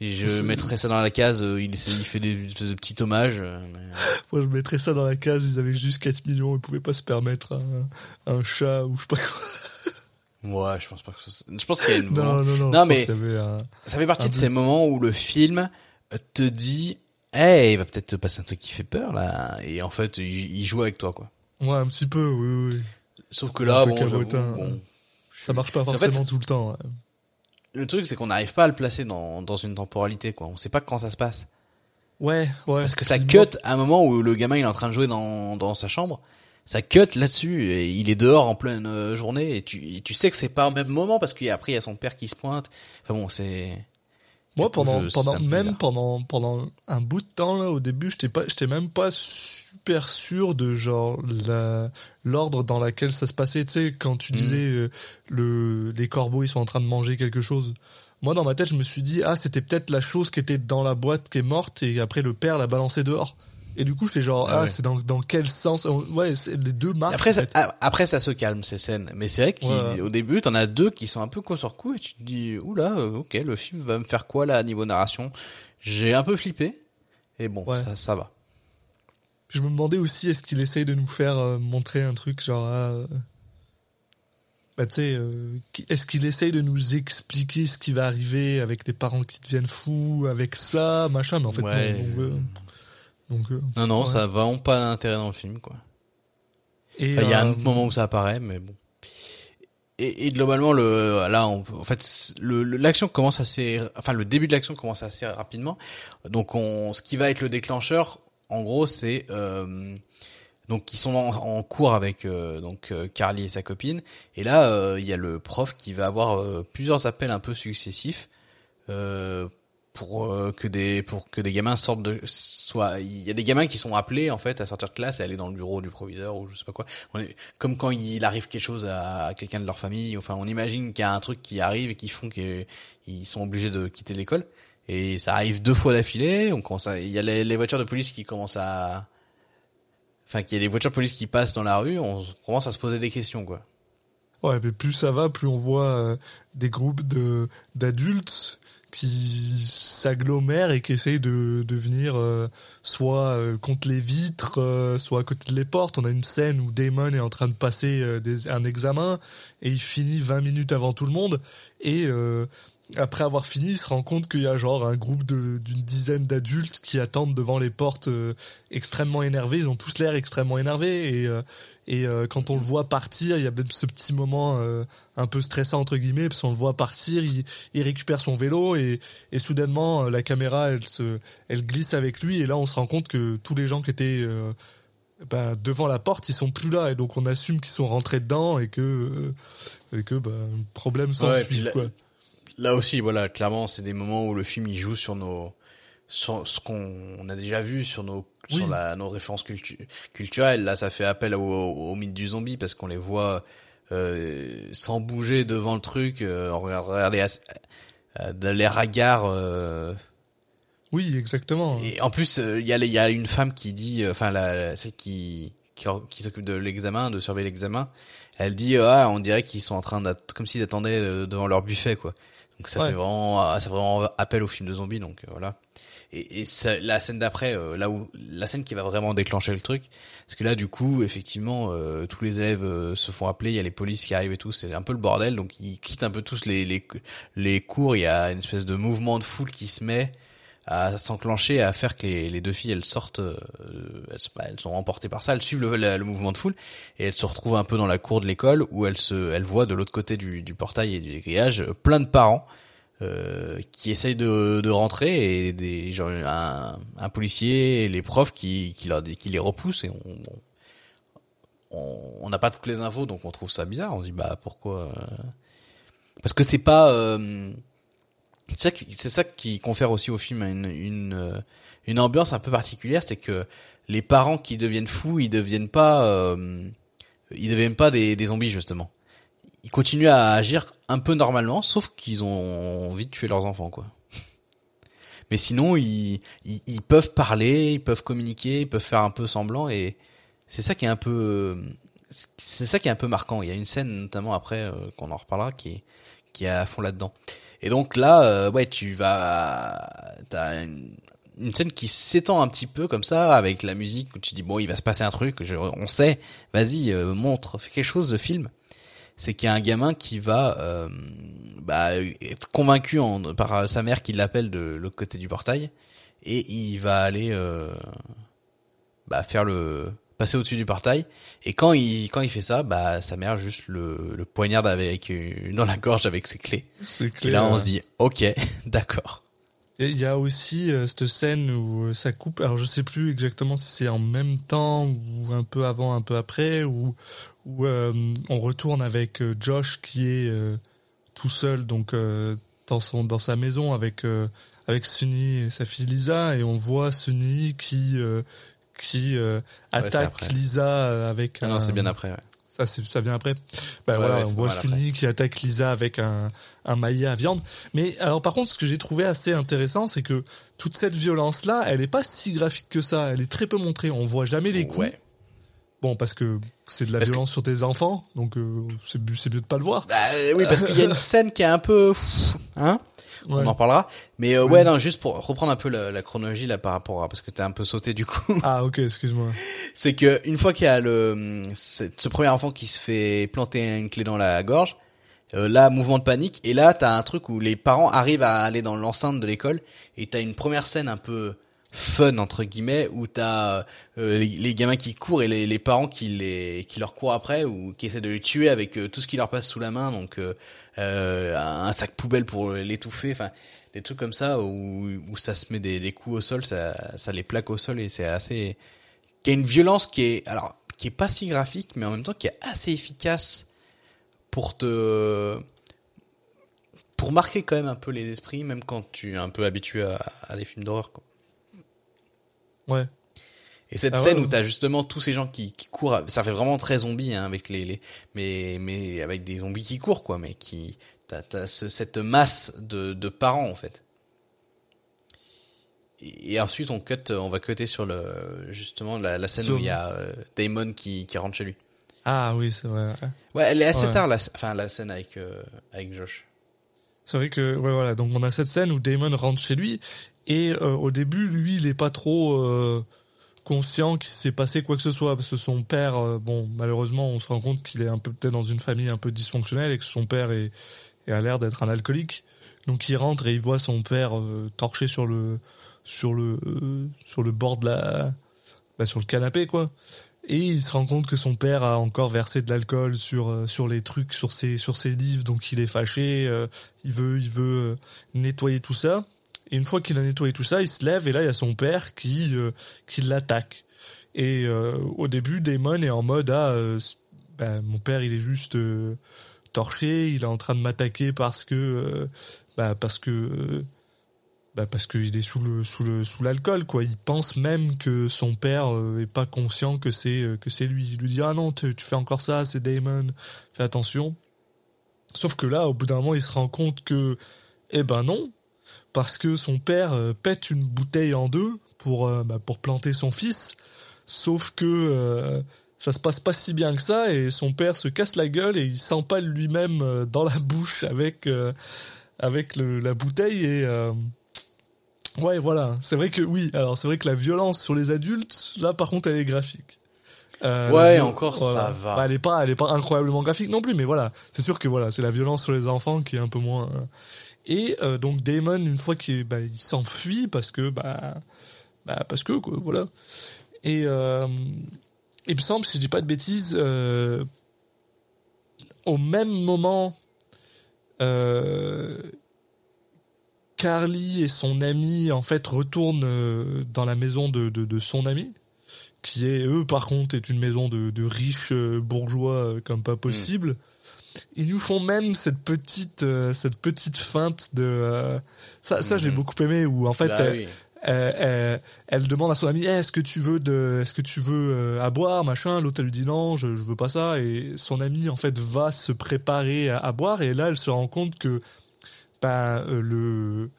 Et je mettrais ça dans la case euh, il, fait des espèces de petits hommages euh, mais- Moi je mettrais ça dans la case, ils avaient juste 4 millions, ils pouvaient pas se permettre un, un chat ou je sais pas quoi. ouais je pense pas que ce- je pense qu'il y a une Non, non, non. Non, je mais- pense qu'il y avait un- Ça fait partie Un de ces moments où le film euh, te dit, hey, il va peut-être te passer un truc qui fait peur là, et en fait, il, il joue avec toi quoi. Ouais, un petit peu, oui, oui. Sauf que Un là, peu bon, j'avoue, cabotin, bon, Ça marche pas En fait, forcément tout le temps. ouais. Le truc c'est qu'on n'arrive pas à le placer dans, dans une temporalité quoi. On sait pas quand ça se passe. Ouais, ouais. Parce que ça cut à un moment où le gamin il est en train de jouer dans, dans sa chambre. Ça cut là-dessus et il est dehors en pleine euh, journée et tu, et tu sais que c'est pas au même moment parce qu'après il y a son père qui se pointe. Enfin bon, c'est Moi, pendant, je- c'est pendant même bizarre. pendant, pendant un bout de temps, là, au début, pas, j'étais même pas super sûr de, genre, la, l'ordre dans laquelle ça se passait. Tu sais, quand Mm. tu disais, euh, le, les corbeaux, ils sont en train de manger quelque chose. Moi, dans ma tête, je me suis dit, ah, c'était peut-être la chose qui était dans la boîte qui est morte et après le père l'a balancé dehors. Et du coup, j'étais genre, Ah ah, ouais. c'est dans, dans quel sens? Ouais, les deux marchent. Après, en ça, fait. a- après, ça se calme ces scènes. Mais c'est vrai qu'au Ouais. début, t'en as deux qui sont un peu coup sur coup et tu te dis, oula, euh, ok, le film va me faire quoi là niveau narration? J'ai un peu flippé. Et bon, Ouais. ça, ça va. Je me demandais aussi, est-ce qu'il essaye de nous faire euh, montrer un truc genre, ah, euh, bah tu sais, euh, est-ce qu'il essaye de nous expliquer ce qui va arriver avec les parents qui deviennent fous, avec ça, machin, mais en fait Ouais. non. Donc, euh, donc, euh, Non, non, ouais. ça a vraiment pas d'intérêt dans le film, quoi. Enfin, Il y a un autre moment où ça apparaît, mais bon. Et, et globalement, le, là, on, en fait, l'action commence assez, enfin, le début de l'action commence assez rapidement. Donc, on, ce qui va être le déclencheur, en gros, c'est, euh, donc, ils sont en, cours avec, euh, donc, euh, Carly et sa copine. Et là, euh, il y a le prof qui va avoir plusieurs appels un peu successifs, pour que des pour que des gamins sortent de soit il y a des gamins qui sont appelés en fait à sortir de classe et aller dans le bureau du proviseur ou je sais pas quoi comme quand il arrive quelque chose à, à quelqu'un de leur famille enfin on imagine qu'il y a un truc qui arrive et qui font qu'ils sont obligés de quitter l'école et ça arrive deux fois d'affilée on il y a les, les voitures de police qui commencent à enfin qu'il y a des voitures de police qui passent dans la rue on commence à se poser des questions quoi Ouais, mais plus ça va, plus on voit euh, des groupes de d'adultes qui s'agglomèrent et qui essayent de, de venir euh, soit euh, contre les vitres, soit à côté de les portes. On a une scène où Damon est en train de passer un examen et il finit 20 minutes avant tout le monde et après avoir fini, il se rend compte qu'il y a genre un groupe d'une dizaine d'adultes qui attendent devant les portes euh, extrêmement énervés. Ils ont tous l'air extrêmement énervés et euh, et euh, quand on le voit partir, il y a même ce petit moment un peu stressant entre guillemets, parce qu'on le voit partir, il, il récupère son vélo et, et soudainement la caméra elle se, elle glisse avec lui et là on se rend compte que tous les gens qui étaient ben, devant la porte, ils sont plus là et donc on assume qu'ils sont rentrés dedans et que et que ben, problème sans Ouais, là- aussi, voilà, clairement, c'est des moments où le film il joue sur nos, sur ce qu'on on a déjà vu sur nos, Oui. sur la, nos références cultu- culturelles. Là, ça fait appel au, au, au mythe du zombie parce qu'on les voit euh, sans bouger devant le truc, euh, regard- regarder l'air hagard. euh, Oui, exactement. et en plus, euh, il y, y a une femme qui dit, euh, enfin, la, celle qui, qui, qui s'occupe de l'examen, de surveiller l'examen, elle dit, ah, on dirait qu'ils sont en train d'attendre, comme s'ils attendaient euh, devant leur buffet, quoi. Donc ça Ouais. fait vraiment, ah, ça fait vraiment appel au film de zombies, donc euh, voilà. Et, et ça- la scène d'après, euh, là où la scène qui va vraiment déclencher le truc, parce que là, du coup, effectivement, euh, tous les élèves euh, se font appeler, il y a les polices qui arrivent et tout, c'est un peu le bordel, donc ils quittent un peu tous les les, les cours, il y a une espèce de mouvement de foule qui se met à s'enclencher, à faire que les, les deux filles elles sortent, euh, elles, bah, elles sont emportées par ça, elles suivent le, le- mouvement de foule et elles se retrouvent un peu dans la cour de l'école où elles se, elles voient de l'autre côté du, du portail et du grillage euh, plein de parents euh, qui essayent de, de rentrer et des genre un, un policier et les profs qui qui, leur, qui les repoussent et on on n'a pas toutes les infos donc on trouve ça bizarre, on dit bah pourquoi euh, parce que c'est pas euh, c'est ça qui, confère aussi au film une, une, euh, une ambiance un peu particulière, c'est que les parents qui deviennent fous, ils deviennent pas, euh, ils deviennent pas des, zombies justement. Ils continuent à agir un peu normalement, sauf qu'ils ont envie de tuer leurs enfants, quoi. Mais sinon, ils, ils, ils peuvent parler, ils peuvent communiquer, ils peuvent faire un peu semblant, et c'est ça qui est un peu, c'est ça qui est un peu marquant. Il y a une scène notamment après euh, qu'on en reparlera qui est qui est à fond là-dedans. Et donc là, euh, ouais, tu vas, t'as une, une scène qui s'étend un petit peu comme ça avec la musique où tu dis bon, il va se passer un truc, je- on sait, vas-y, euh, montre, fais quelque chose de film. C'est qu'il y a un gamin qui va euh, bah, être convaincu par sa mère qui l'appelle de l'autre côté du portail et il va aller euh, bah, faire le passer au-dessus du portail. Et quand il quand il fait ça bah sa mère juste le, le poignarde avec une- dans la gorge avec ses clés. Et là on se dit ok d'accord. Et il y a aussi euh, cette scène où euh, ça coupe. Alors je sais plus exactement si c'est en même temps ou un peu avant, un peu après, où où euh, on retourne avec Josh qui est euh, tout seul donc dans son dans sa maison avec avec Sunny et sa fille Lisa et on voit Sunny qui euh, qui euh, attaque. Lisa euh, avec Ah un, non c'est bien après ouais. ça, ça vient après. Bah Ouais, voilà, on voit Sunny qui attaque Lisa avec un, un maillet à viande. Mais alors, par contre, ce que j'ai trouvé assez intéressant, c'est que toute cette violence-là, elle est pas si graphique que ça. Elle est très peu montrée. On voit jamais les coups. Bon, parce que c'est de la Parce que- violence sur tes enfants, donc euh, c'est, mieux de pas le voir. Bah, oui parce qu'il y a une scène qui est un peu hein. On en parlera. Mais euh, ouais non juste pour reprendre un peu la, la chronologie là par rapport à parce que t'es un peu sauté du coup. Ah, ok, excuse-moi. c'est que une fois qu'il y a le ce premier enfant qui se fait planter une clé dans la gorge euh, là mouvement de panique. Et là t'as un truc où les parents arrivent à aller dans l'enceinte de l'école et t'as une première scène un peu fun entre guillemets où t'as euh, les, les gamins qui courent et les, les parents qui les qui leur courent après ou qui essaient de les tuer avec euh, tout ce qui leur passe sous la main donc euh, euh, un sac poubelle pour l'étouffer enfin des trucs comme ça où, où ça se met des, des coups au sol ça ça les plaque au sol et c'est assez qui a une violence qui est alors qui est pas si graphique mais en même temps qui est assez efficace pour te pour marquer quand même un peu les esprits même quand tu es un peu habitué à, à des films d'horreur quoi. Ouais. Et cette Ah scène ouais. où t'as justement tous ces gens qui, qui courent, ça fait vraiment très zombie hein, avec les, les mais mais avec des zombies qui courent quoi, mais qui t'as t'as ce- cette masse de, de parents en fait. Et, et ensuite on cut, on va cutter sur le justement la, la scène où il y a euh, Damon qui, qui rentre chez lui. Ah oui, c'est vrai. Ouais, elle est assez Ouais. tard la, enfin la scène avec euh, avec Josh. C'est vrai que ouais voilà. Donc on a cette scène où Damon rentre chez lui et euh, au début lui il est pas trop euh, conscient qu'il s'est passé quoi que ce soit parce que son père euh, bon malheureusement on se rend compte qu'il est un peu peut-être dans une famille un peu dysfonctionnelle et que son père est, a l'air d'être un alcoolique. Donc il rentre et il voit son père torché sur le sur le sur le bord de la bah, sur le canapé quoi et il se rend compte que son père a encore versé de l'alcool sur euh, sur les trucs sur ses sur ses livres donc il est fâché euh, il veut il veut euh, nettoyer tout ça. Et une fois qu'il a nettoyé tout ça il se lève et là il y a son père qui qui l'attaque. Et au début Damon est en mode ah ben, mon père il est juste torché il est en train de m'attaquer parce que bah, parce que bah parce qu'il est sous le sous le sous l'alcool quoi. Il pense même que son père euh, est pas conscient que c'est euh, que c'est lui. Il lui dit ah non tu, tu fais encore ça c'est Damon fais attention. Sauf que là au bout d'un moment il se rend compte que eh ben non parce que son père euh, pète une bouteille en deux pour bah, pour planter son fils. Sauf que euh, ça se passe pas si bien que ça et son père se casse la gueule et il s'empale lui-même dans la bouche avec avec la bouteille et Ouais, voilà. C'est vrai que oui. Alors, c'est vrai que la violence sur les adultes, là, par contre, elle est graphique. Euh, Ouais, viol- encore, ça va. Bah, elle est pas, elle est pas incroyablement graphique non plus, mais voilà. C'est sûr que voilà, c'est la violence sur les enfants qui est un peu moins. euh. Et euh, donc Damon, une fois qu'il bah, il s'enfuit parce que bah, bah parce que quoi, voilà. Et euh, il me semble, si je dis pas de bêtises, au même moment, Carly et son ami en fait retournent euh, dans la maison de, de, de son ami, qui est eux par contre est une maison de, de riches euh, bourgeois euh, comme pas possible. Ils nous font même cette petite euh, cette petite feinte de euh, ça ça j'ai Mhm. beaucoup aimé où en fait Bah elle, oui. elle, elle- elle demande à son ami, Eh, est-ce que tu veux de, est-ce que tu veux euh, à boire, machin? L'autre elle lui dit non, je, je veux pas ça. Et son ami en fait va se préparer à, à boire. Et là, elle se rend compte que euh, le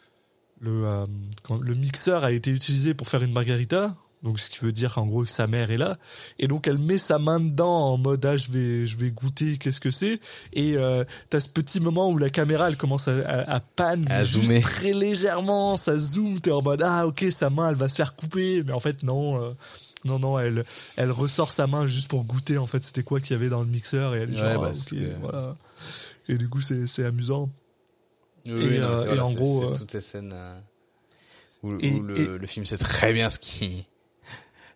le euh, quand- le mixeur a été utilisé pour faire une margarita. Donc ce qui veut dire en gros que sa mère est là. Et donc elle met sa main dedans en mode ah je vais je vais goûter qu'est-ce que c'est? Et euh, t'as ce petit moment où la caméra elle commence à, à, à pan À juste zoomer. très légèrement, ça zoome, t'es en mode ah ok sa main elle va se faire couper, mais en fait non. euh, non, non, elle, elle ressort sa main juste pour goûter en fait c'était quoi qu'il y avait dans le mixeur? Et elle est Ouais, genre bah, ah, voilà. Et du coup c'est c'est amusant. Oui, Et, non, euh, c'est- et en c'est- gros, c'est euh, toutes ces scènes euh, où, et- où le, et- le film sait très bien ce qui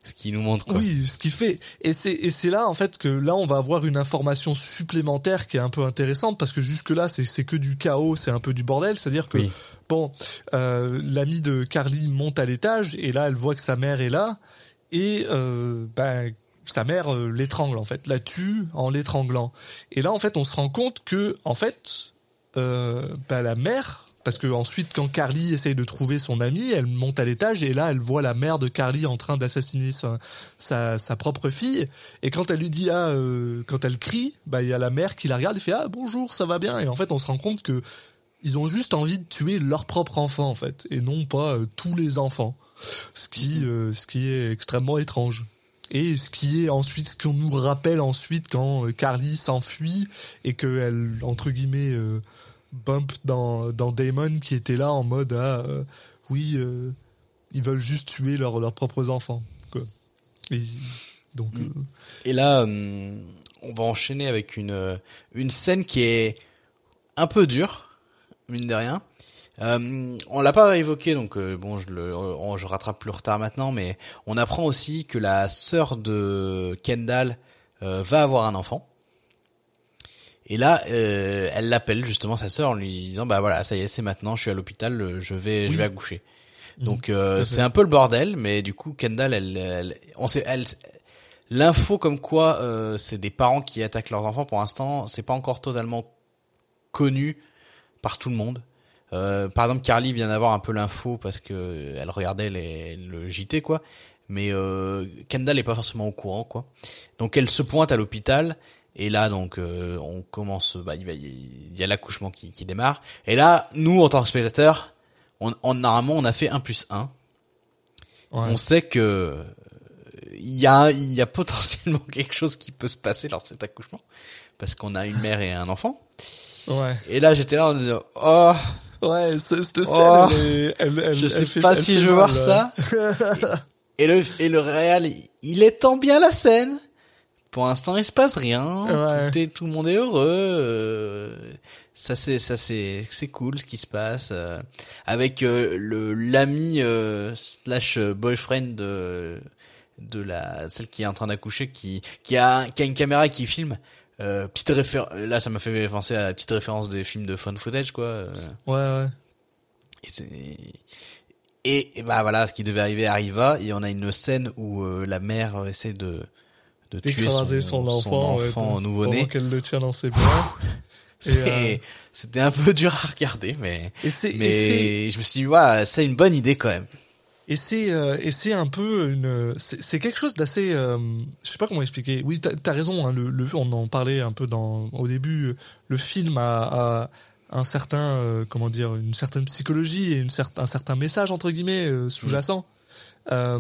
ce qui nous montre. Quoi. Oui, ce qui fait et c'est et c'est là en fait que là on va avoir une information supplémentaire qui est un peu intéressante parce que jusque là c'est c'est que du chaos, c'est un peu du bordel, c'est-à-dire que Oui. bon, euh, l'ami de Carly monte à l'étage et là elle voit que sa mère est là et euh, ben sa mère euh, l'étrangle en fait, la tue en l'étranglant. Et là en fait on se rend compte que en fait euh, la mère parce que ensuite quand Carly essaye de trouver son ami, elle monte à l'étage et là elle voit la mère de Carly en train d'assassiner sa, sa, sa propre fille. Et quand elle lui dit ah euh, quand elle crie, bah il y a la mère qui la regarde et fait ah bonjour ça va bien. Et en fait on se rend compte que ils ont juste envie de tuer leur propre enfant en fait et non pas euh, tous les enfants. Ce qui euh, ce qui est extrêmement étrange. Et ce qui est ensuite ce qu'on nous rappelle ensuite quand Carly s'enfuit et que elle entre guillemets euh, bump dans dans Damon qui était là en mode ah euh, oui euh, ils veulent juste tuer leurs leurs propres enfants quoi. Et donc Mm. euh, Et là, on va enchaîner avec une une scène qui est un peu dure, mine de rien. Euh, on l'a pas évoqué, donc euh, bon, je le, on- je rattrape le retard maintenant, mais on apprend aussi que la sœur de Kendall euh, va avoir un enfant. Et là, euh, elle l'appelle justement sa sœur en lui disant bah voilà, ça y est, c'est maintenant, je suis à l'hôpital, euh, je vais, je vais accoucher. Donc euh, c'est un peu le bordel, mais du coup Kendall, elle, elle- on sait, elle, l'info comme quoi euh, c'est des parents qui attaquent leurs enfants pour l'instant, c'est pas encore totalement connu par tout le monde. Euh, par exemple, Carly vient d'avoir un peu l'info parce que elle regardait les, le JT quoi, mais euh, Kendall est pas forcément au courant quoi. Donc elle se pointe à l'hôpital et là donc euh, on commence, bah il va- il y a l'accouchement qui, qui démarre et là nous en tant que spectateurs, on, on normalement on a fait 1 plus 1 ouais. on sait que euh, il y a il y a potentiellement quelque chose qui peut se passer lors de cet accouchement parce qu'on a une mère et un enfant. ouais Et là j'étais là en disant oh ouais ce- cette scène Oh, elle, est- elle, elle- je elle sais fait- pas elle si je veux voir ça. et le et le réel il étend bien la scène. Pour l'instant il se passe rien, Ouais. tout, est, tout le monde est heureux. euh, ça c'est ça c'est c'est cool ce qui se passe euh, avec euh, le l'ami slash boyfriend de de la celle qui est en train d'accoucher qui qui a qui a une caméra qui filme euh, petite référence là ça m'a fait penser à la petite référence des films de fun footage quoi ouais ouais et c'est et, et bah voilà ce qui devait arriver arriva et on a une scène où euh, la mère essaie de de tuer son, d'écraser son, enfant, enfant pendant- nouveau-né pendant qu'elle le tient dans ses bras euh, c'était un peu dur à regarder mais et et mais je me suis dit ouais c'est une bonne idée quand même Et c'est euh, et c'est un peu une c'est quelque chose d'assez euh, je sais pas comment expliquer. Oui, t'as as raison. Hein, le, le on en parlait un peu dans au début. Le film a, a un certain euh, comment dire une certaine psychologie et une certain un certain message entre guillemets euh, sous-jacent. Euh,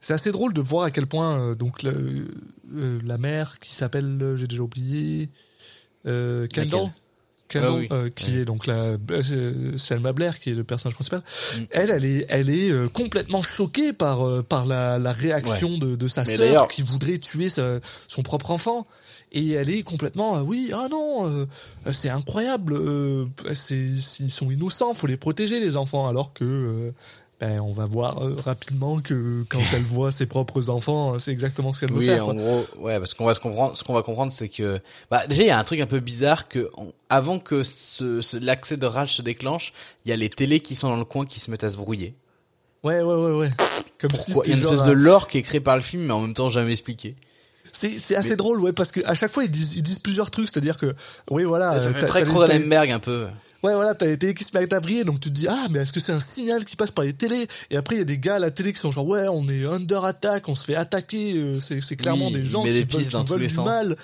c'est assez drôle de voir à quel point euh, donc le, euh, la mère qui s'appelle euh, j'ai déjà oublié euh, Kendall. Ah oui. euh, qui est donc la euh, Selma Blair qui est le personnage principal Mm. elle elle est elle est euh, complètement choquée par euh, par la, la réaction de, de sa sœur qui voudrait tuer sa- son propre enfant et elle est complètement euh, oui ah non euh, c'est incroyable euh, c'est ils sont innocents faut les protéger les enfants alors que euh, ben, on va voir euh, rapidement que quand elle voit ses propres enfants c'est exactement ce qu'elle veut Oui, faire en quoi. gros, ouais, parce qu'on va se comprendre, ce qu'on va comprendre, c'est que, bah, déjà, il y a un truc un peu bizarre que, on- avant que ce, ce- l'accès de rage se déclenche, il y a les télés qui sont dans le coin qui se mettent à se brouiller. ouais ouais ouais ouais comme Pourquoi? Si Il y a une espèce de lore qui est créé par le film, mais en même temps jamais expliqué. C'est c'est assez drôle ouais parce que à chaque fois ils disent ils disent plusieurs trucs c'est-à-dire que oui voilà Ça fait très Cronenberg un peu. Ouais, voilà, t'as les télés qui se mettent à briller, donc tu te dis, ah, mais est-ce que c'est un signal qui passe par les télés? Et après, il y a des gars à la télé qui sont genre, ouais, on est under attack, on se fait attaquer, euh, c'est, c'est clairement Oui, des gens qui qui dans tous veulent les du sens. mal.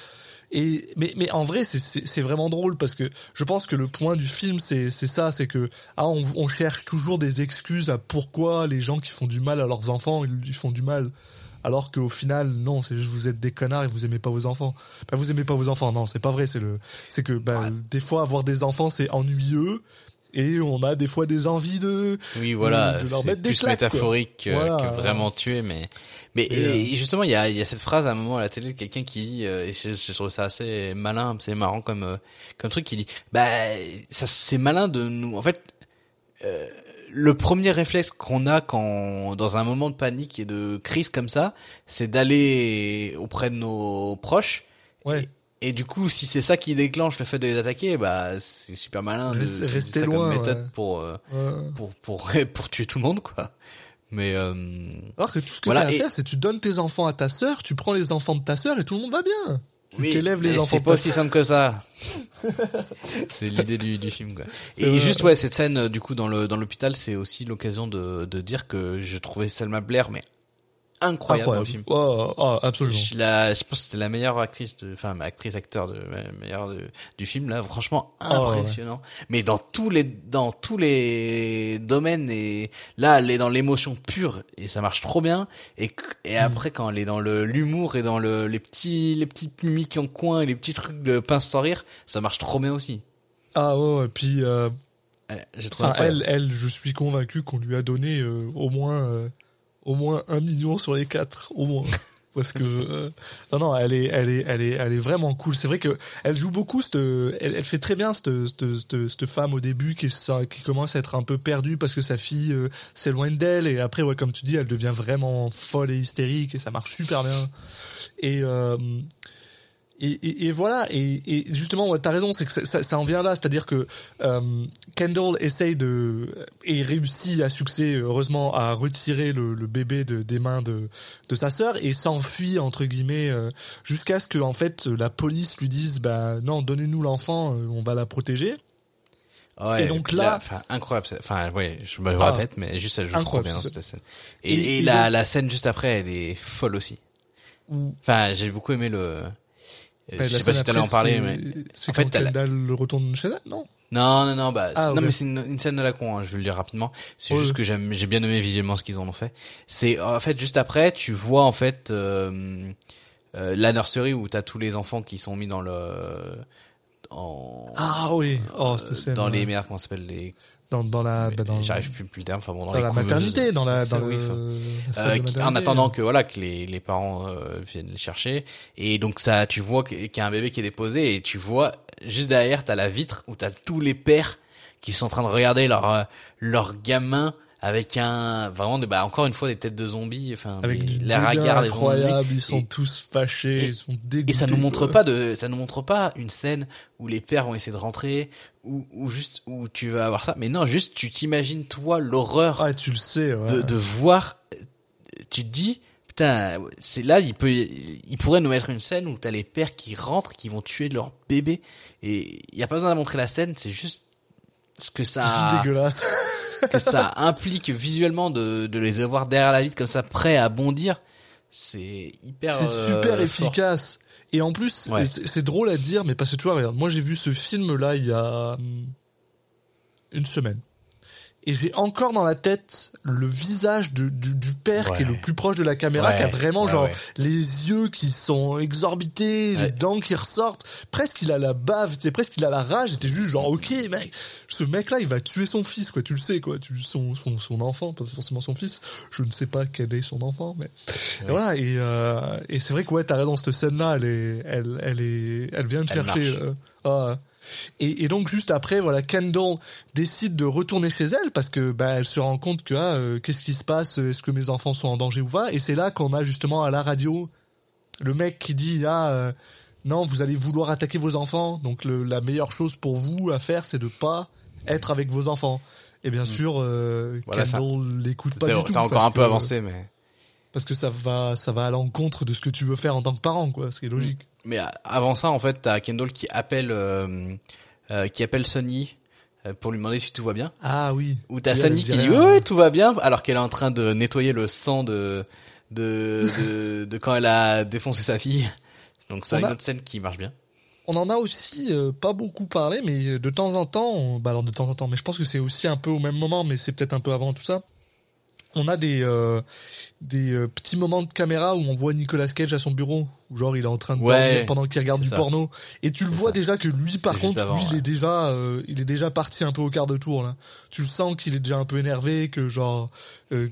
Et, mais, mais en vrai, c'est, c'est, c'est vraiment drôle parce que je pense que le point du film, c'est, c'est ça, c'est que, ah, on, on cherche toujours des excuses à pourquoi les gens qui font du mal à leurs enfants, ils, ils font du mal. Alors qu'au final, non, c'est juste vous êtes des connards et vous aimez pas vos enfants. Bah, vous aimez pas vos enfants, non, c'est pas vrai. C'est le, c'est que bah, des fois avoir des enfants c'est ennuyeux et on a des fois des envies de. Oui, voilà, de- de leur mettre des plus claques, métaphorique que, Voilà. que vraiment tuer, mais mais Et, et, euh, justement, il y a, il y a cette phrase à un moment à la télé de quelqu'un qui dit, euh, et je, je trouve ça assez malin, c'est marrant comme euh, comme truc, qui dit, bah ça c'est malin de nous, en fait. euh, le premier réflexe qu'on a quand dans un moment de panique et de crise comme ça, c'est d'aller auprès de nos proches. Ouais. Et, et du coup, si c'est ça qui déclenche le fait de les attaquer, bah c'est super malin de Reste- rester ça loin, comme méthode ouais. pour euh, Ouais. pour pour pour tuer tout le monde quoi. Mais euh, Alors que tout ce que Voilà, tu as à et- faire, c'est tu donnes tes enfants à ta sœur, tu prends les enfants de ta sœur et tout le monde va bien. Tu oui, t'élèves les mais enfants C'est pas aussi simple que ça. c'est l'idée du, du film quoi. Et juste ouais cette scène euh, du coup dans le dans l'hôpital c'est aussi l'occasion de de dire que je trouvais Selma Blair mais incroyable, dans le film. Oh, oh, absolument. Je, la, je pense que c'était la meilleure actrice de, enfin, actrice acteur de, meilleure de- du film là, franchement Oh, ouais. impressionnant. Mais dans tous les, dans tous les domaines et là, elle est dans l'émotion pure et ça marche trop bien. Et, Mm. et après, quand elle est dans le l'humour et dans le, les petits, les petits mimiques en coin et les petits trucs de pince sans rire, ça marche trop bien aussi. Ah ouais, ouais, puis euh, J'ai trouvé incroyable. elle, elle, je suis convaincu qu'on lui a donné euh, au moins euh, au moins un million sur les quatre, au moins. Parce que euh, non non elle est elle est elle est elle est vraiment cool. C'est vrai que elle joue beaucoup cette elle, elle fait très bien cette, cette, cette, cette femme au début qui qui commence à être un peu perdue parce que sa fille euh, s'éloigne d'elle. Et après ouais comme tu dis elle devient vraiment folle et hystérique et ça marche super bien. Et euh, et, et, et voilà, et, et justement, ouais, t'as raison, c'est que ça, ça, ça en vient là, c'est-à-dire que euh, Kendall essaye de et réussit à succès, heureusement, à retirer le, le bébé de, des mains de, de sa sœur et s'enfuit entre guillemets euh, jusqu'à ce que en fait la police lui dise bah non, donnez-nous l'enfant, euh, on va la protéger. Ouais, et donc là- enfin incroyable, enfin ouais, je me Ah. répète, mais juste trop Incroyable, bien cette scène. Et, la, donc- la scène juste après, elle est folle aussi. Enfin, j'ai beaucoup aimé le. Bah, je la sais pas si t'allais en parler, mais c'est en quand fait, Kendall retourne chez elle, non? Non, non, non, bah, Ah, non, mais c'est une, une scène de la con, hein, je vais le dire rapidement. C'est juste que j'aime, j'ai bien aimé visuellement ce qu'ils en ont fait. C'est, en fait, juste après, tu vois, en fait, euh, euh, la nursery où t'as tous les enfants qui sont mis dans le, en, Ah oui, oh cette scène. dans ouais. les mères, comment s'appelle, les, dans dans la bah, dans, j'arrive plus, plus le terme, enfin bon, dans, la maternité, dans la dans oui, le, la Euh, en attendant que voilà que les, les parents euh, viennent les chercher. Et donc ça tu vois qu'il y a un bébé qui est déposé et tu vois juste derrière t'as la vitre où t'as tous les pères qui sont en train de regarder leur euh, leur gamin avec un vraiment des, bah encore une fois des têtes de zombies enfin avec des, du zombies incroyable, ils sont Et- tous fâchés, et- ils sont dégoûtés. et ça nous montre pas de, ça nous montre pas une scène où les pères vont essayer de rentrer, ou, ou juste où tu vas avoir ça. Mais non, juste tu t'imagines toi l'horreur Ah, tu le sais, ouais. de, de voir, tu te dis, putain, c'est là, il peut, il pourrait nous mettre une scène où t'as les pères qui rentrent, qui vont tuer leur bébé, et il y a pas besoin de montrer la scène, c'est juste ce que C'est ça, juste dégueulasse. Que ça implique visuellement de, de les avoir derrière la vitre comme ça, prêts à bondir. C'est hyper, C'est euh, super fort. efficace. Et en plus, Ouais. c'est c'est drôle à dire, mais parce que tu vois, regarde, moi j'ai vu ce film là il y a hum, une semaine. Et j'ai encore dans la tête le visage de- du, du père qui est le plus proche de la caméra, Ouais, qui a vraiment ouais, genre les yeux qui sont exorbités, les dents qui ressortent. Presque il a la bave, sais, presque il a la rage. J'étais juste genre, ok mec, ce mec là il va tuer son fils, quoi, tu le sais, quoi, tu, son, son, son enfant, pas forcément son fils. Je ne sais pas quel est son enfant, mais et voilà. Et, euh, et c'est vrai que ouais, t'as raison, cette scène là, elle est, elle, elle est, elle vient de Elle chercher. euh, ah. Et, et donc juste après, voilà, Kendall décide de retourner chez elle parce que bah, elle se rend compte que ah, euh, qu'est-ce qui se passe Est-ce que mes enfants sont en danger ou pas Et c'est là qu'on a justement à la radio le mec qui dit ah euh, non, vous allez vouloir attaquer vos enfants, donc le- la meilleure chose pour vous à faire, c'est de pas être avec vos enfants. Et bien sûr, euh. Voilà, Kendall l'écoute pas du tout. t'as encore un peu que- avancé, mais. parce que ça va ça va à l'encontre de ce que tu veux faire en tant que parent quoi ce qui est logique Mais avant ça, en fait, t'as Kendall qui appelle, euh, euh, qui appelle Sonny euh, pour lui demander si tout va bien. ah oui Ou t'as Sonny qui dit ouais, tout va bien, alors qu'elle est en train de nettoyer le sang de de de, de quand elle a défoncé sa fille. Donc c'est une a- autre scène qui marche bien. On en a aussi euh, pas beaucoup parlé, mais de temps en temps, on- bah alors de temps en temps, mais je pense que c'est aussi un peu au même moment, mais c'est peut-être un peu avant tout ça. On a des euh, des euh, petits moments de caméra où on voit Nicolas Cage à son bureau, où genre il est en train de Ouais, dormir pendant qu'il regarde du ça. porno, et tu le vois ça. déjà que lui, par contre, avant, lui, il est déjà euh, il est déjà parti un peu au quart de tour là. Tu le sens qu'il est déjà un peu énervé, que genre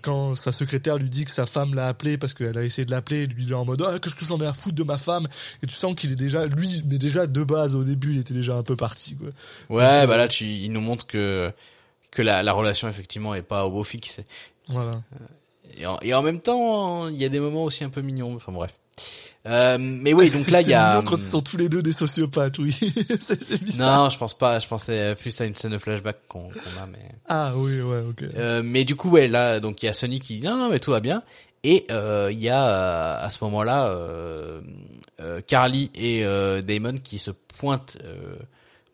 quand sa secrétaire lui dit que sa femme l'a appelé parce qu'elle a essayé de l'appeler, lui il est en mode ah qu'est-ce que j'en ai à foutre de ma femme, et tu sens qu'il est déjà lui, mais déjà de base au début il était déjà un peu parti quoi. Ouais, bah là, tu, il nous montre que que la, la relation effectivement est pas au beau fixe. Voilà. Et en, et en même temps, il y a des moments aussi un peu mignons. Enfin bref. Euh, mais oui, donc là, il y a. mignon quand ce sont tous les deux des sociopathes, oui. c'est bizarre. Non, je pense pas. Je pensais plus à une scène de flashback qu'on a, mais. Ah oui, ouais, ok. Euh, mais du coup, ouais, là, donc il y a Sony qui dit non, non, mais tout va bien. Et euh, il y a euh, à ce moment-là euh, euh, Carly et euh, Damon qui se pointent euh,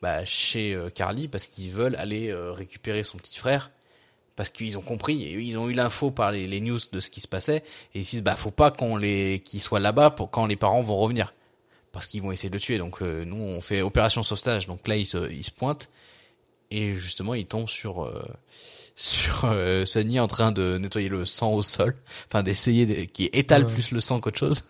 bah, chez euh, Carly parce qu'ils veulent aller euh, récupérer son petit frère parce qu'ils ont compris et ils ont eu l'info par les, les news de ce qui se passait. Et ils se disent bah faut pas qu'on les qu'ils soient là-bas pour quand les parents vont revenir. Parce qu'ils vont essayer de le tuer. Donc euh, nous on fait opération sauvetage. Donc là ils se ils se pointent. Et justement ils tombent sur euh, sur euh, Sonny en train de nettoyer le sang au sol, enfin d'essayer de, qui étale Ouais. plus le sang qu'autre chose.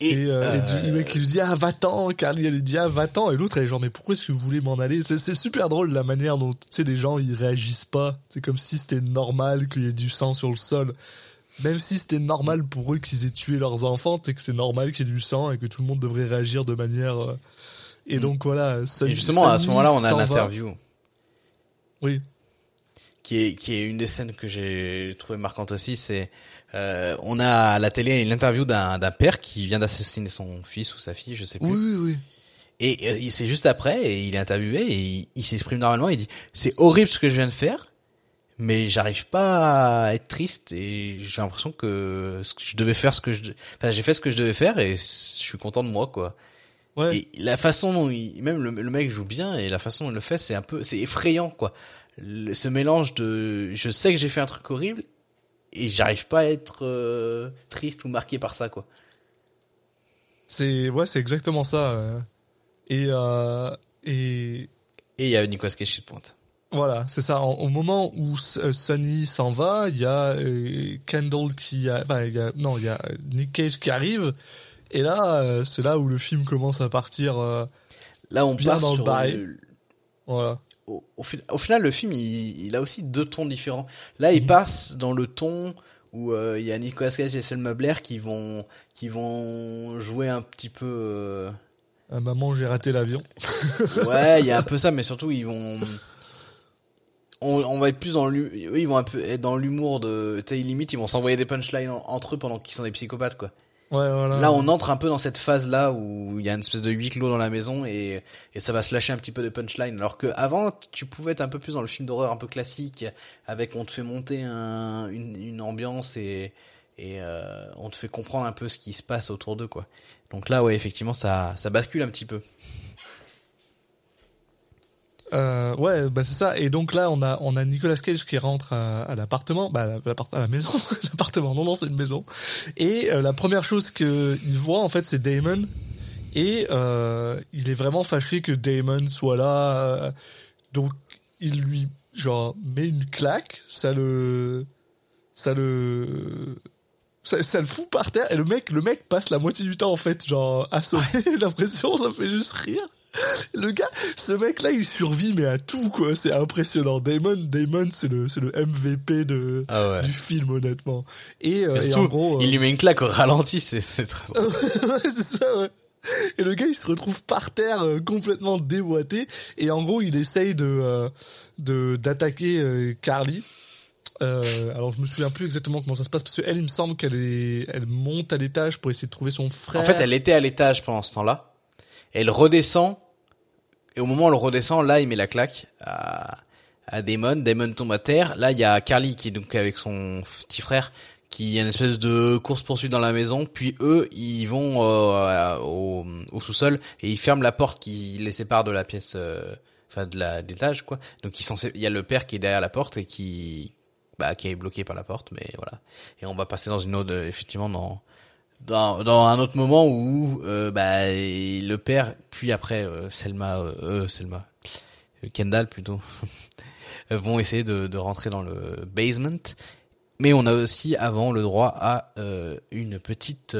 Et, euh, et euh, du- le mec il lui dit ah va-t'en, Carly elle lui dit ah va-t'en et l'autre elle est genre mais pourquoi est-ce que vous voulez m'en aller? C'est super drôle la manière dont tu sais les gens ils réagissent pas. C'est comme si c'était normal qu'il y ait du sang sur le sol. Même si c'était normal pour eux qu'ils aient tué leurs enfants, c'est que c'est normal qu'il y ait du sang et que tout le monde devrait réagir de manière. euh, Et donc voilà. et justement à ce moment-là on a l'interview Oui. qui est qui est une des scènes que j'ai trouvé marquante aussi. C'est euh, on a à la télé l'interview d'un d'un père qui vient d'assassiner son fils ou sa fille, je sais plus. Oui, oui, oui. Et euh, c'est juste après, et il est interviewé, et il, il s'exprime normalement, il dit « C'est horrible ce que je viens de faire, mais j'arrive pas à être triste, et j'ai l'impression que ce que je devais faire, ce que je... Enfin, j'ai fait ce que je devais faire, et je suis content de moi, quoi. Ouais. Et la façon dont il... Même le, le mec joue bien, et la façon dont il le fait, c'est un peu... C'est effrayant, quoi. Le- ce mélange de... Je sais que j'ai fait un truc horrible, et j'arrive pas à être euh, triste ou marqué par ça, quoi. C'est ouais, c'est exactement ça. euh. Et euh, et Et il y a Nicolas Cage qui se pointe. Voilà, c'est ça. Au moment où S- Sonny s'en va, il y a Kendall qui a, enfin, y a, non, il y a Nick Cage qui arrive. Et là, c'est là où le film commence à partir. Là, on Bien part dans le sur le- voilà. Au, au fi- au final, le film, il, il a aussi deux tons différents. Là, Mhm. il passe dans le ton où euh, il y a Nicolas Cage et Selma Blair qui vont qui vont jouer un petit peu. euh, Ah, maman, j'ai raté l'avion. Ouais, il y a un peu ça, mais surtout ils vont. On, on va être plus dans l'hu- eux, ils vont un peu être dans l'humour de, tu sais, limite, ils vont s'envoyer des punchlines en- entre eux pendant qu'ils sont des psychopathes, quoi. Ouais, voilà. Là, on entre un peu dans cette phase-là où il y a une espèce de huis clos dans la maison et, ça va se lâcher un petit peu de punchline. Alors que avant, tu pouvais être un peu plus dans le film d'horreur un peu classique, avec on te fait monter un, une, ambiance et, euh, on te fait comprendre un peu ce qui se passe autour d'eux, quoi. Donc là, ouais, effectivement, ça bascule un petit peu. Euh, ouais, bah c'est ça. Et donc là, on a on a Nicolas Cage qui rentre à, à l'appartement, bah à à la maison, l'appartement. Non, non, c'est une maison. Et euh, la première chose que il voit en fait, c'est Damon. Et euh, il est vraiment fâché que Damon soit là. donc il lui genre met une claque. Ça le ça le ça, ça le fout par terre et le mec le mec passe la moitié du temps en fait genre assommé l'impression ça me fait juste rire le gars, ce mec-là, il survit mais à tout quoi. C'est impressionnant. Damon, Damon, c'est le, c'est le MVP de Ah ouais. du film honnêtement. Et, euh, et en gros, euh, il lui met une claque au ralenti, c'est, c'est très drôle. ouais, c'est ça. Ouais. Et le gars, il se retrouve par terre euh, complètement déboîté. Et en gros, il essaye de de d'attaquer Carly. Euh, alors je me souviens plus exactement comment ça se passe parce qu'elle, il me semble qu'elle est, elle monte à l'étage pour essayer de trouver son frère. En fait, elle était à l'étage pendant ce temps-là. Elle redescend. Et au moment où elle redescend, là, il met la claque à, à Damon. Damon tombe à terre. Là, il y a Carly qui est donc avec son petit frère qui a une espèce de course poursuite dans la maison. Puis eux, ils vont euh, au, au sous-sol et ils ferment la porte qui les sépare de la pièce, euh, enfin de la d'étage quoi. Donc ils sont, il y a le père qui est derrière la porte et qui bah, qui est bloqué par la porte, mais voilà. Et on va passer dans une autre, effectivement, dans dans, dans un autre moment où euh, bah, le père, puis après euh, Selma, euh, euh Selma, Kendall plutôt, vont essayer de, de rentrer dans le basement. Mais on a aussi avant le droit à une petite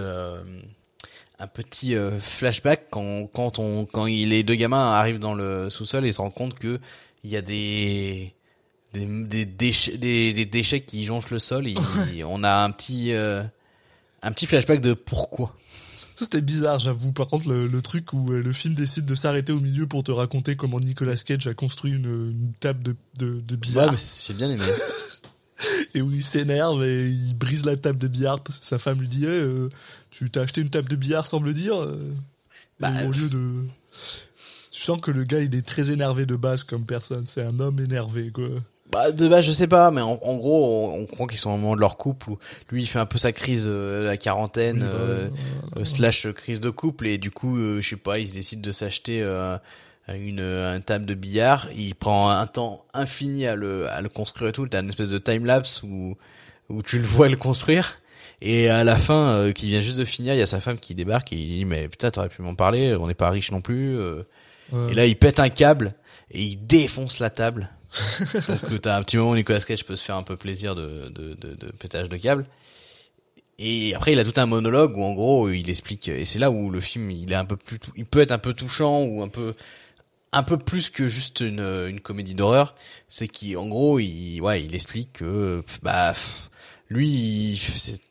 un petit flashback quand quand on quand les deux gamins arrivent dans le sous-sol et se rendent compte que il y a des des, des déchets des, des, déchets qui jonchent le sol et on a un petit un petit flashback de pourquoi. Ça c'était bizarre, j'avoue. Par contre, le, le, truc où euh, le film décide de s'arrêter au milieu pour te raconter comment Nicolas Cage a construit une, une table de, de, de billard. Ouais, mais c'est bien aimé. et où il s'énerve et il brise la table de billard parce que sa femme lui dit hey, euh, Tu t'as acheté une table de billard sans me le dire euh. bah, Au lieu de. Tu sens que le gars il est très énervé de base comme personne. C'est un homme énervé, quoi. Bah de base je sais pas mais en, gros on, croit qu'ils sont au moment de leur couple où lui il fait un peu sa crise euh, la quarantaine bah, euh, euh, slash crise de couple et du coup je sais pas il décide de s'acheter une, une table de billard. Il prend un temps infini à le à le construire et tout. T'as une espèce de time lapse où où tu le vois le construire. Et à la fin qui vient juste de finir il y a sa femme qui débarque et il dit mais putain t'aurais pu m'en parler on n'est pas riche non plus et là il pète un câble et il défonce la table donc t'as un petit moment où Nicolas Cage peut se faire un peu plaisir de, de, de, de pétage de câble. Et après, il a tout un monologue où en gros, il explique, et c'est là où le film, il est un peu plus, il peut être un peu touchant ou un peu, un peu plus que juste une, une comédie d'horreur. C'est qu'en gros, il, ouais, il explique que, bah, lui,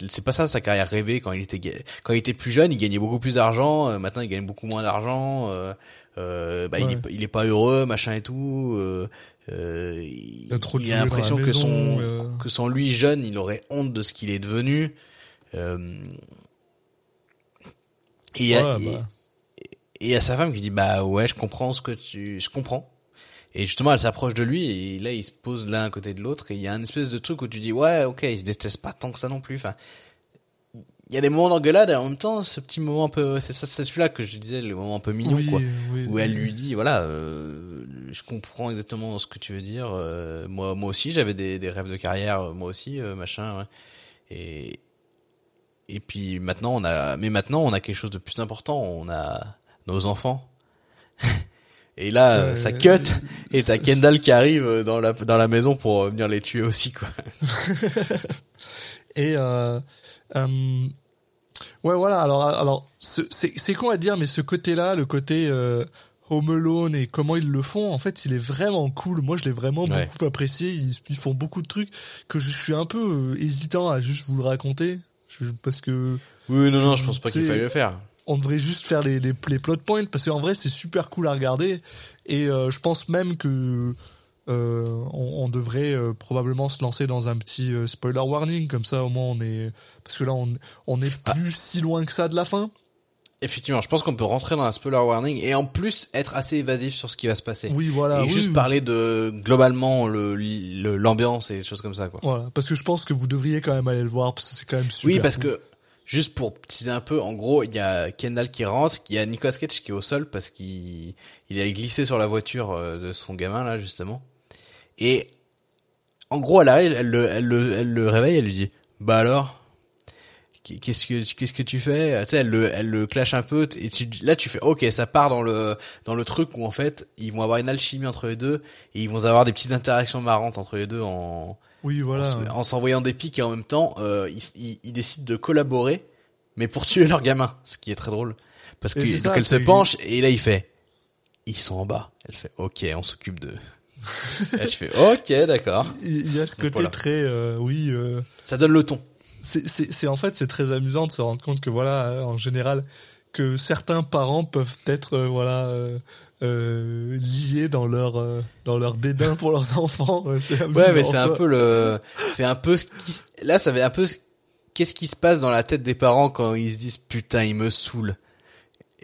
c'est pas ça sa carrière rêvée quand il était, quand il était plus jeune, il gagnait beaucoup plus d'argent. Euh, maintenant, il gagne beaucoup moins d'argent. Euh, euh, bah, il, est, il est pas heureux, machin et tout. Euh, euh, il, a, trop il a l'impression que son euh. que son lui jeune, il aurait honte de ce qu'il est devenu. Euh, et, ouais, a, bah. et, à sa femme qui dit bah ouais, je comprends ce que tu, je comprends. Et justement, elle s'approche de lui et là, ils se posent l'un à côté de l'autre et il y a un espèce de truc où tu dis ouais, ok, ils se détestent pas tant que ça non plus. Enfin, il y a des moments d'engueulade et en même temps ce petit moment un peu c'est ça c'est celui-là que je disais le moment un peu mignon quoi. où elle lui dit voilà euh, je comprends exactement ce que tu veux dire euh, moi moi aussi j'avais des, des rêves de carrière euh, moi aussi euh, machin ouais. et et puis maintenant on a mais maintenant on a quelque chose de plus important on a nos enfants. Et là ça cut et t'as Kendall qui arrive dans la dans la maison pour venir les tuer aussi quoi. Et euh ouais, voilà. Alors, alors, c'est con à dire, mais ce côté-là, le côté euh, Home Alone et comment ils le font, en fait, il est vraiment cool. Moi, je l'ai vraiment beaucoup apprécié. Ils, font beaucoup de trucs que je suis un peu euh, hésitant à juste vous le raconter, parce que. Oui, non, non, je pense pas qu'il fallait le faire on devrait juste faire les, les, les plot points parce qu'en vrai c'est super cool à regarder et euh, je pense même que euh, on, on, devrait euh, probablement se lancer dans un petit euh, spoiler warning, comme ça au moins on est... Parce que là on, on est ah. plus si loin que ça de la fin. Effectivement, je pense qu'on peut rentrer dans un spoiler warning et en plus être assez évasif sur ce qui va se passer. Oui, voilà. Et juste parler de globalement le l'ambiance et des choses comme ça, quoi. Voilà, parce que je pense que vous devriez quand même aller le voir parce que c'est quand même super. Oui, parce que juste pour teaser un peu, en gros, il y a Kendall qui rentre, il y a Nicolas Cage qui est au sol parce qu'il il a glissé sur la voiture de son gamin là justement. Et en gros, elle arrive, elle le, elle le, elle le réveille, elle lui dit, bah alors, qu'est-ce que, qu'est-ce que tu fais? Tu sais, elle le, elle le clash un peu, et tu, là tu fais, ok, ça part dans le, dans le truc où en fait, ils vont avoir une alchimie entre les deux, et ils vont avoir des petites interactions marrantes entre les deux en, oui, voilà, en, s'envoyant des pics et en même temps, euh, ils, ils, décident de collaborer, mais pour tuer leur gamin, ce qui est très drôle, parce que donc elle se penche et là il fait, ils sont en bas. Elle fait, ok, on s'occupe de et je fais ok d'accord. Il y a ce côté très euh, oui. Euh, ça donne le ton. C'est en fait c'est très amusant de se rendre compte que voilà euh, en général que certains parents peuvent être voilà liés dans leur dans leur dédain pour leurs enfants. Amusant, ouais mais c'est un peu le c'est un peu ce qui là ça va un peu qu'est-ce qui se passe dans la tête des parents quand ils se disent putain il me saoule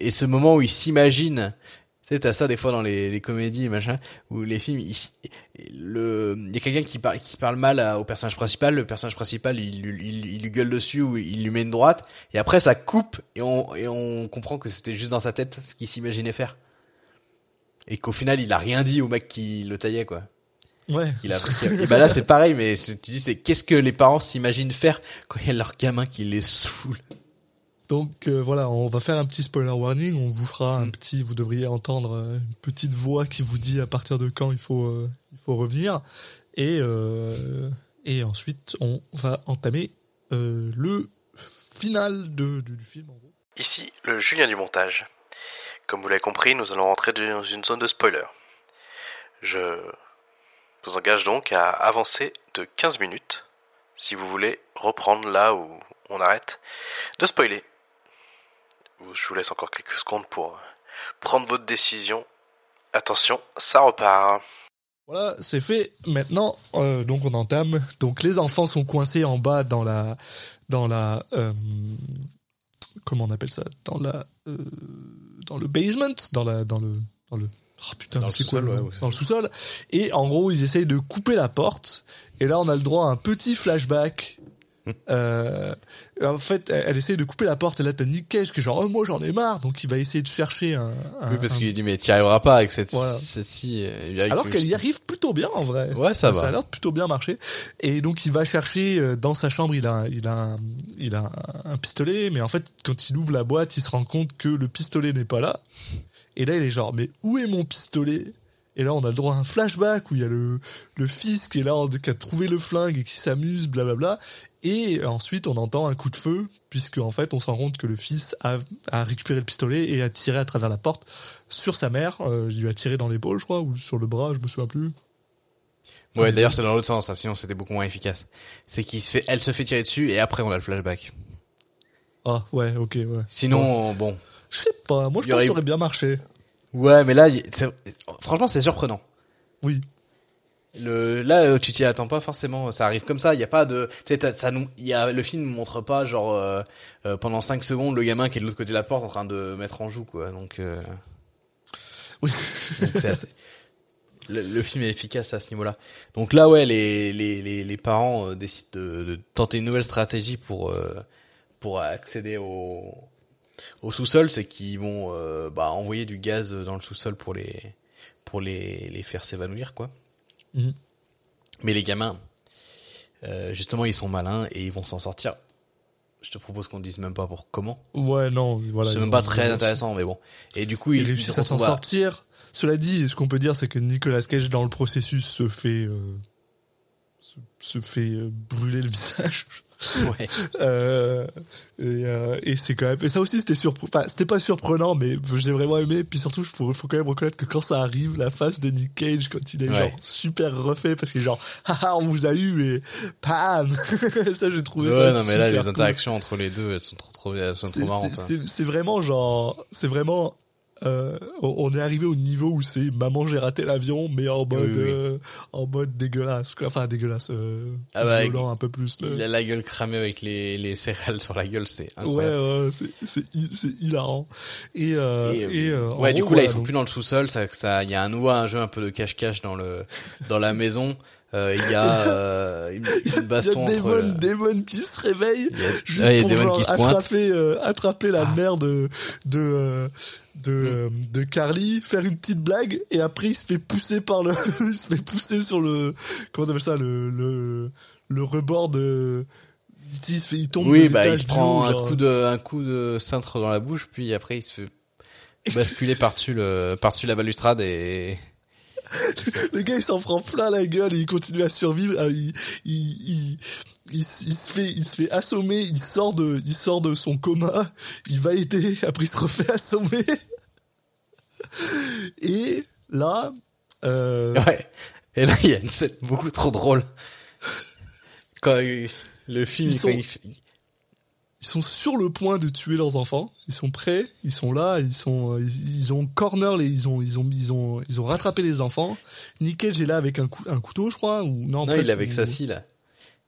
et ce moment où ils s'imaginent sais, t'as ça des fois dans les, les comédies machin, où les films, il, le, il y a quelqu'un qui parle, qui parle mal à- au personnage principal, le personnage principal, il, lui- il, il lui gueule dessus ou il lui met une droite, et après ça coupe et on, et on comprend que c'était juste dans sa tête ce qu'il s'imaginait faire. Et qu'au final, il a rien dit au mec qui le taillait, quoi. Ouais. Il a, et bah là, c'est pareil, mais tu dis, c'est qu'est-ce que les parents s'imaginent faire quand il y a leur gamin qui les saoule? Donc euh, voilà, on va faire un petit spoiler warning. On vous fera Mm. un petit, vous devriez entendre euh, une petite voix qui vous dit à partir de quand il faut, euh, il faut revenir. Et euh, et ensuite, on va entamer euh, le final de, du, du film. En gros. Ici le Julien du montage. Comme vous l'avez compris, nous allons rentrer dans une zone de spoiler. Je vous engage donc à avancer de 15 minutes si vous voulez reprendre là où on arrête de spoiler. Je vous laisse encore quelques secondes pour prendre votre décision. Attention, ça repart. Voilà, c'est fait. Maintenant, euh, donc on entame. Donc les enfants sont coincés en bas dans la, dans la, euh, comment on appelle ça, dans la, euh, dans le basement, dans la, dans le, dans le, oh putain, Dans le sous-sol, ouais, ouais. Dans le sous-sol. Et en gros, ils essayent de couper la porte. Et là, on a le droit à un petit flashback. Euh, en fait, elle, essaye de couper la porte et là t'as Nick Cage qui est genre oh, moi j'en ai marre donc il va essayer de chercher un, un- Oui, parce un- qu'il lui dit, mais t'y arriveras pas avec cette, Voilà. celle-ci. euh, alors que qu'elle y arrive plutôt bien en vrai. Ouais, ça Ça a va. l'air de plutôt bien marcher. Et donc il va chercher euh, dans sa chambre, il a, il a, un, il a un pistolet, mais en fait quand il ouvre la boîte, il se rend compte que le pistolet n'est pas là. Et là il est genre mais où est mon pistolet? Et là on a le droit à un flashback où il y a le, le fils qui est là, qui a trouvé le flingue et qui s'amuse, blablabla. Et ensuite on entend un coup de feu puisque en fait on se rend compte que le fils a, a récupéré le pistolet et a tiré à travers la porte sur sa mère. Euh, il lui a tiré dans l'épaule je crois ou sur le bras, je me souviens plus. Ouais, d'ailleurs, c'est dans l'autre sens, hein, sinon c'était beaucoup moins efficace. C'est qu'il se fait, elle se fait tirer dessus et après on a le flashback. Ah ouais, ok, ouais. Sinon, bon. Je sais pas, moi je pense que ça aurait bien marché. Ouais, mais là, franchement, c'est surprenant. Oui. Le, là, euh, tu t'y attends pas forcément. Ça arrive comme ça. Il y a pas de, tu sais, ça nous, il y a, le film montre pas genre euh, euh, pendant 5 secondes le gamin qui est de l'autre côté de la porte en train de mettre en joue quoi. Donc, euh, Oui. donc assez. Le, le film est efficace à ce niveau-là. Donc là, ouais, les les les, les parents euh, décident de, de tenter une nouvelle stratégie pour euh, pour accéder au au sous-sol, c'est qu'ils vont euh, bah, envoyer du gaz dans le sous-sol pour les pour les les faire s'évanouir quoi. Mhm. Mais les gamins, euh, justement, ils sont malins et ils vont s'en sortir. Je te propose qu'on dise même pas pour comment. Ouais, non, voilà. c'est même pas très intéressant, mais bon. Et du coup, Ils ils, réussissent se à s'en sortir. Cela dit, ce qu'on peut dire, c'est que Nicolas Cage, dans le processus, se fait, euh, se, se fait euh, brûler le visage. Ouais. Euh, et euh, et c'est quand même. Et ça aussi, c'était surprenant. Enfin, c'était pas surprenant, mais j'ai vraiment aimé. Puis surtout, il faut, faut quand même reconnaître que quand ça arrive, la face de Nick Cage, quand il est Ouais. genre super refait, parce qu'il est genre, haha, on vous a eu, et pam Ça, j'ai trouvé Ouais, ça. non, mais là, les cool. interactions entre les deux, elles sont trop, trop, elles sont trop marrantes. c'est- hein. Vraiment genre, c'est vraiment, euh, on est arrivé au niveau où c'est maman j'ai raté l'avion, mais en mode, oui, oui. euh, en mode dégueulasse, quoi. Enfin dégueulasse, euh, Ah bah, violent un peu plus. là. Il a la gueule cramée avec les, les céréales sur la gueule, c'est Ouais, incroyable. ouais, c'est c'est c'est hilarant. Et, euh, Et, euh, et, euh, ouais, du gros, coup, là, ils sont donc- plus dans le sous-sol, ça, ça, il y a un nouveau un jeu un peu de cache-cache dans le, dans la maison. Euh, Il y a euh, une, une Il y baston a le- Damon qui se réveille a- juste ouais, pour genre attraper, euh, attraper la Ah. mère de de euh, de, Mm. euh, de Carly, faire une petite blague et après il se fait pousser par le, il se fait pousser sur le comment on appelle ça le le le rebord de il, se fait, il tombe Oui, bah, il se prend haut, un genre. coup de, un coup de cintre dans la bouche, puis après, il se fait basculer par-dessus le, par-dessus la balustrade et, Le gars, il s'en prend plein la gueule et il continue à survivre. Ah, Il, il, il, il, s- il se fait, il se fait assommer. Il sort de, il sort de son coma. Il va aider. Après, il se refait assommer. Et là, euh, ouais. Et là, il y a une scène beaucoup trop drôle. Quand le film, Ils il sont- il- ils sont sur le point de tuer leurs enfants. Ils sont prêts. Ils sont là. Ils sont, euh, ils, ils ont corner les, ils ont, ils ont, ils ont, ils ont rattrapé les enfants. Nick Cage est là avec un, cou- un couteau, je crois, ou non non, presque, il est avec sa scie, là.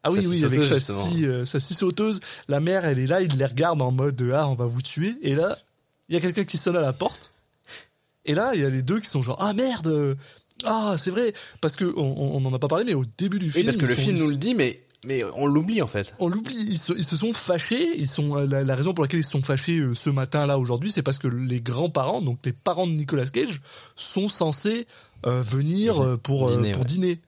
Ah oui, oui, avec sa scie, euh, sa scie sauteuse. La mère, elle est là, il les regarde en mode ah, on va vous tuer. Et là, il y a quelqu'un qui sonne à la porte. Et là, il y a les deux qui sont genre ah merde, euh, ah c'est vrai, parce que on, on on en a pas parlé, mais au début du Oui, film, parce que le sont- film nous le dit, mais mais on l'oublie en fait. on l'oublie, ils se, ils se sont fâchés. Ils sont la, la raison pour laquelle ils se sont fâchés euh, ce matin-là aujourd'hui, c'est parce que les grands-parents, donc les parents de Nicolas Cage, sont censés euh, venir euh, pour euh, Dîner, pour ouais. dîner.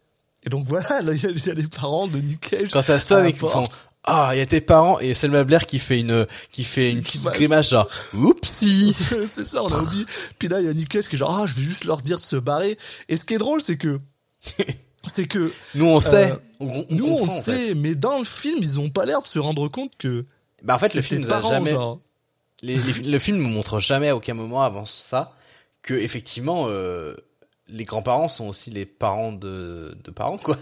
Et donc voilà, là il y, y a les parents de Nick Cage. Quand ça sonne et qu'ils font ah, il y a tes parents et Selma Blair qui fait une qui fait une petite grimace genre oupsie. c'est ça, on a oublié. Puis là, il y a Nick Cage qui est genre, ah, je vais juste leur dire de se barrer. Et ce qui est drôle, c'est que, c'est que, Nous on sait, Euh, on, on nous, on comprend, en fait. sait, mais dans le film, ils ont pas l'air de se rendre compte que, Bah en fait le film nous a jamais genre. les- les- le film nous montre jamais à aucun moment avant ça que effectivement euh, les grands-parents sont aussi les parents de, de parents quoi.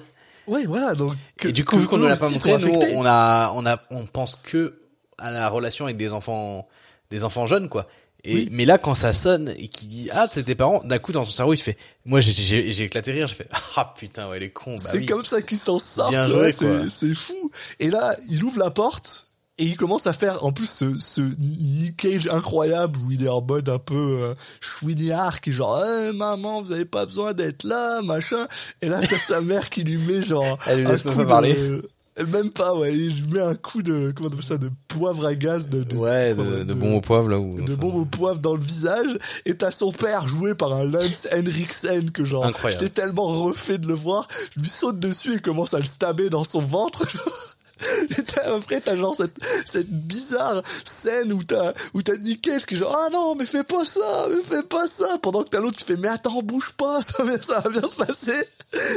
Ouais, voilà, donc. que- et du coup vu qu'on ne l'a pas montré, nous on a on a on pense que à la relation avec des enfants des enfants jeunes quoi. Et Oui. mais là quand ça sonne et qu'il dit ah c'est tes parents, d'un coup dans son cerveau il fait moi j'ai éclaté rire, j'ai fait ah putain ouais les cons bah c'est oui. comme ça qu'ils s'en sortent. Ouais, c'est- quoi. C'est fou. Et là, il ouvre la porte. Et il commence à faire, en plus, ce, ce Nick Cage incroyable où il est en mode un peu euh, chouignard, qui est genre, Eh, maman, vous avez pas besoin d'être là, machin. Et là, t'as sa mère qui lui met genre. Elle lui un laisse même coup pas de- parler. Même pas, ouais. Il lui met un coup de, comment on appelle ça, de poivre à gaz, de, de, Ouais, de, de bon au poivre là où de bombe au poivre dans le visage. Et t'as son père joué par un Lance Henriksen que genre j'étais tellement refait de le voir je lui saute dessus et commence à le stabber dans son ventre après t'as genre cette, cette bizarre scène où t'as où t'as Nick Cage qui est genre ah non mais fais pas ça mais fais pas ça pendant que t'as l'autre qui fait mais attends bouge pas ça va, ça va bien se passer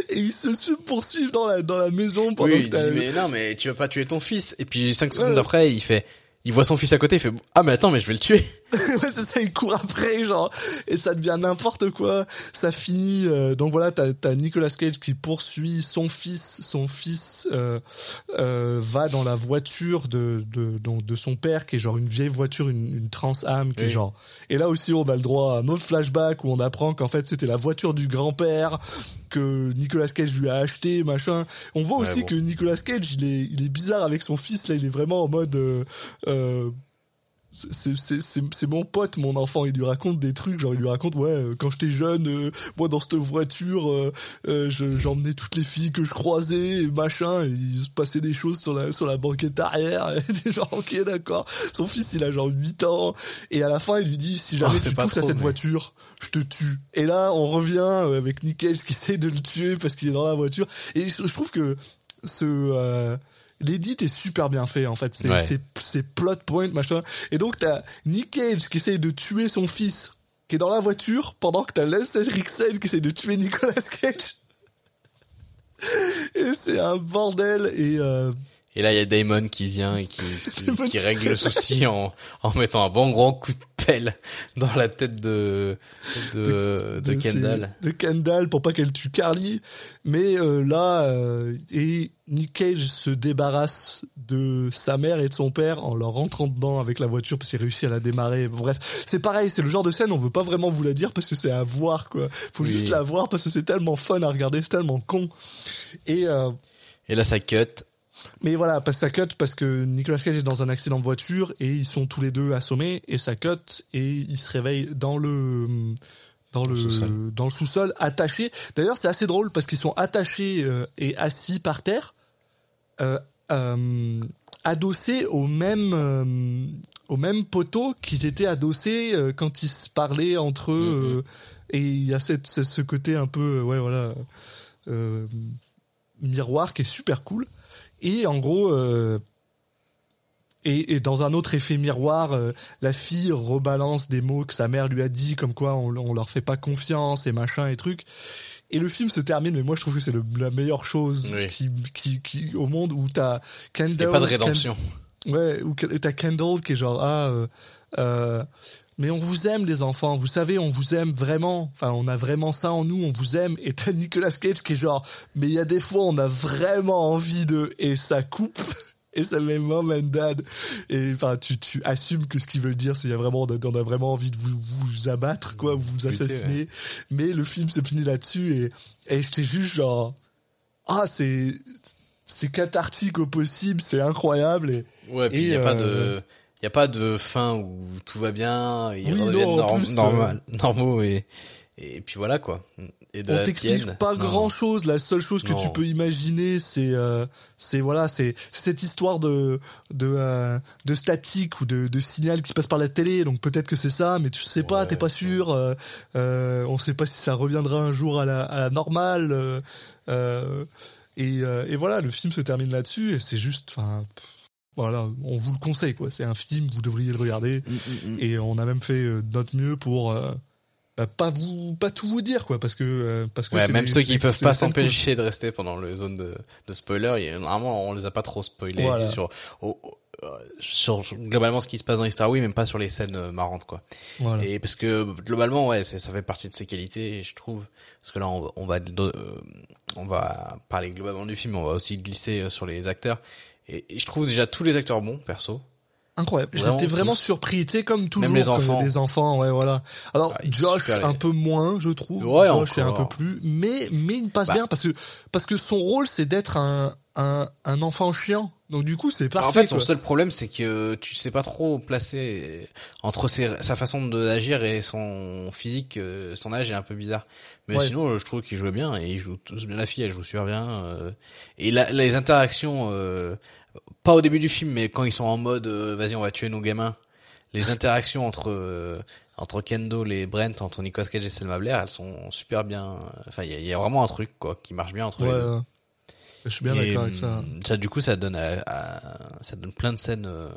et ils se suivent poursuivent dans la dans la maison pendant Oui, que il t'as dit mais non mais tu vas pas tuer ton fils et puis cinq secondes Ouais. après il fait il voit son fils à côté il fait ah mais attends mais je vais le tuer. ouais, c'est ça, il court après, genre, et ça devient n'importe quoi. Ça finit, euh, donc voilà, t'as as Nicolas Cage qui poursuit son fils. Son fils euh, euh, va dans la voiture de, de, de son père, qui est genre une vieille voiture, une, une Trans Am, qui est genre. Et là aussi, on a le droit à un autre flashback où on apprend qu'en fait, c'était la voiture du grand-père que Nicolas Cage lui a acheté, machin. On voit Ouais, aussi bon. que Nicolas Cage, il est, il est bizarre avec son fils. Là, il est vraiment en mode. C'est mon pote, mon enfant. Il lui raconte des trucs, genre il lui raconte ouais, euh, quand j'étais jeune, euh, moi dans cette voiture, euh, euh, je- j'emmenais toutes les filles que je croisais, et machin. Et il se passait des choses sur la sur la banquette arrière. Et des genre ok d'accord. Son fils il a genre 8 ans et à la fin il lui dit si jamais Oh, tu touches à cette mais- voiture, je te tue. Et là on revient avec Nick Cage qui essaie de le tuer parce qu'il est dans la voiture. Et je, je trouve que ce L'édit est super bien fait en fait, c'est Ouais. c'est- c'est plot point machin. Et donc t'as Nick Cage qui essaye de tuer son fils, qui est dans la voiture, pendant que t'as Lance Henriksen qui essaye de tuer Nicolas Cage. Et c'est un bordel et euh, Et là il y a Damon qui vient et qui règle le souci en en mettant un bon grand coup de pelle dans la tête de de de, Kendall. ses- de Kendall pour pas qu'elle tue Carly. Mais euh, là, euh, et Nick Cage se débarrasse de sa mère et de son père en leur rentrant dedans avec la voiture parce qu'il réussit à la démarrer. Bref, c'est pareil, c'est le genre de scène on veut pas vraiment vous la dire parce que c'est à voir quoi. Faut Oui. juste la voir parce que c'est tellement fun à regarder, c'est tellement con. Et euh, Et là ça cut. Mais voilà, parce que ça cut parce que Nicolas Cage est dans un accident de voiture et ils sont tous les deux assommés et ça cut et il se réveille dans le dans le sous-sol. dans le sous-sol attachés. D'ailleurs, c'est assez drôle parce qu'ils sont attachés euh, et assis par terre, euh, euh, adossés au même au même poteau qu'ils étaient adossés quand ils se parlaient entre eux. euh, et il y a cette, ce côté un peu, ouais, voilà, miroir qui est super cool. Et en gros, euh, et, et dans un autre effet miroir, euh, la fille rebalance des mots que sa mère lui a dit, comme quoi on, on leur fait pas confiance et machin et trucs. Et le film se termine, mais moi je trouve que c'est la meilleure chose Oui. qui, qui, qui, au monde où t'as Il Kendall. pas de rédemption. Ouais, ou que- t'as Kendall qui est genre ah euh, euh, mais on vous aime les enfants, vous savez, on vous aime vraiment. Enfin, on a vraiment ça en nous, on vous aime. Et t'as Nicolas Cage qui est genre mais il y a des fois on a vraiment envie de et ça coupe et ça met mom and dad. Et enfin tu tu assumes que ce qu'il veut dire c'est il y a vraiment on a, vraiment envie de vous vous abattre quoi, vous Buter, assassiner. Mais le film se finit là-dessus et et j'étais juste genre ah c'est c'est cathartique au possible, c'est incroyable et Ouais, puis il Et, y a pas euh, de Il y a pas de fin où tout va bien, ils Oui, redeviennent norm- plus, euh, normal- normaux et et puis voilà quoi. Et de on t'explique pas non. grand chose. La seule chose que Non. tu peux imaginer, c'est euh, c'est voilà, c'est cette histoire de de euh, de statique ou de, de signal qui passe par la télé. Donc peut-être que c'est ça, mais tu sais pas, Ouais, t'es pas sûr. Euh, euh, on sait pas si ça reviendra un jour à la à la normale. euh, euh, et euh, et voilà, le film se termine là-dessus et c'est juste, Voilà, on vous le conseille quoi. C'est un film, vous devriez le regarder. Mm, mm, mm. Et on a même fait euh, notre mieux pour euh, euh, pas vous pas tout vous dire quoi parce que euh, parce que Ouais, même des- ceux qui peuvent pas s'empêcher de rester pendant les zones de, de spoiler, normalement on les a pas trop spoilés Voilà. sur, euh, sur globalement ce qui se passe dans Star Wars, même pas sur les scènes euh, marrantes quoi. Voilà. Et parce que globalement ouais, ça fait partie de ses qualités, je trouve. Parce que là on va on va, on va parler globalement du film, on va aussi glisser sur les acteurs. Et, je trouve déjà tous les acteurs bons perso. Incroyable. J'étais vraiment tous. surpris, tu sais, comme toujours. les y a enfants. Des enfants, ouais, voilà. Alors, Ah, Josh, les- un peu moins, je trouve. Ouais, Josh est un peu encore. plus, mais, mais il passe Bah. bien parce que, parce que son rôle, c'est d'être un, un, un enfant chiant. Donc, du coup, c'est parfait. en fait, son quoi. seul problème, c'est que tu sais pas trop placer entre ses, sa façon d'agir et son physique. euh, Son âge est un peu bizarre. Mais Ouais. sinon, je trouve qu'il joue bien et il joue tous bien. La fille, elle joue super bien. euh, et la- les interactions, euh, pas au début du film, mais quand ils sont en mode, euh, vas-y, on va tuer nos gamins. Les interactions entre euh, entre Kendall et Brent, entre Nicolas Cage et Selma Blair, elles sont super bien. Enfin, il y a, il y a vraiment un truc quoi qui marche bien entre Ouais, les deux. ouais. Je suis bien d'accord avec ça. hum, Ça, du coup, ça donne, à- à- ça donne plein de scènes euh,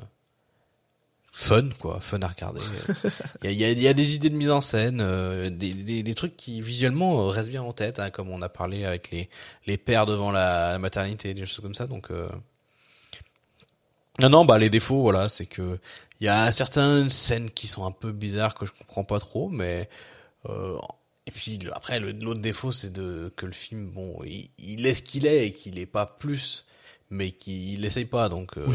fun, quoi, fun à regarder. Il y a, il y, a, il y a des idées de mise en scène, euh, des, des, des trucs qui visuellement euh, restent bien en tête, hein, comme on a parlé avec les, les pères devant la, la maternité, des choses comme ça. Donc, euh... non, non, bah les défauts, voilà, c'est que il y a certaines scènes qui sont un peu bizarres que je comprends pas trop, mais euh, et puis après l'autre défaut c'est de que le film bon il, il est ce qu'il est et qu'il est pas plus mais qu'il essaye pas donc euh,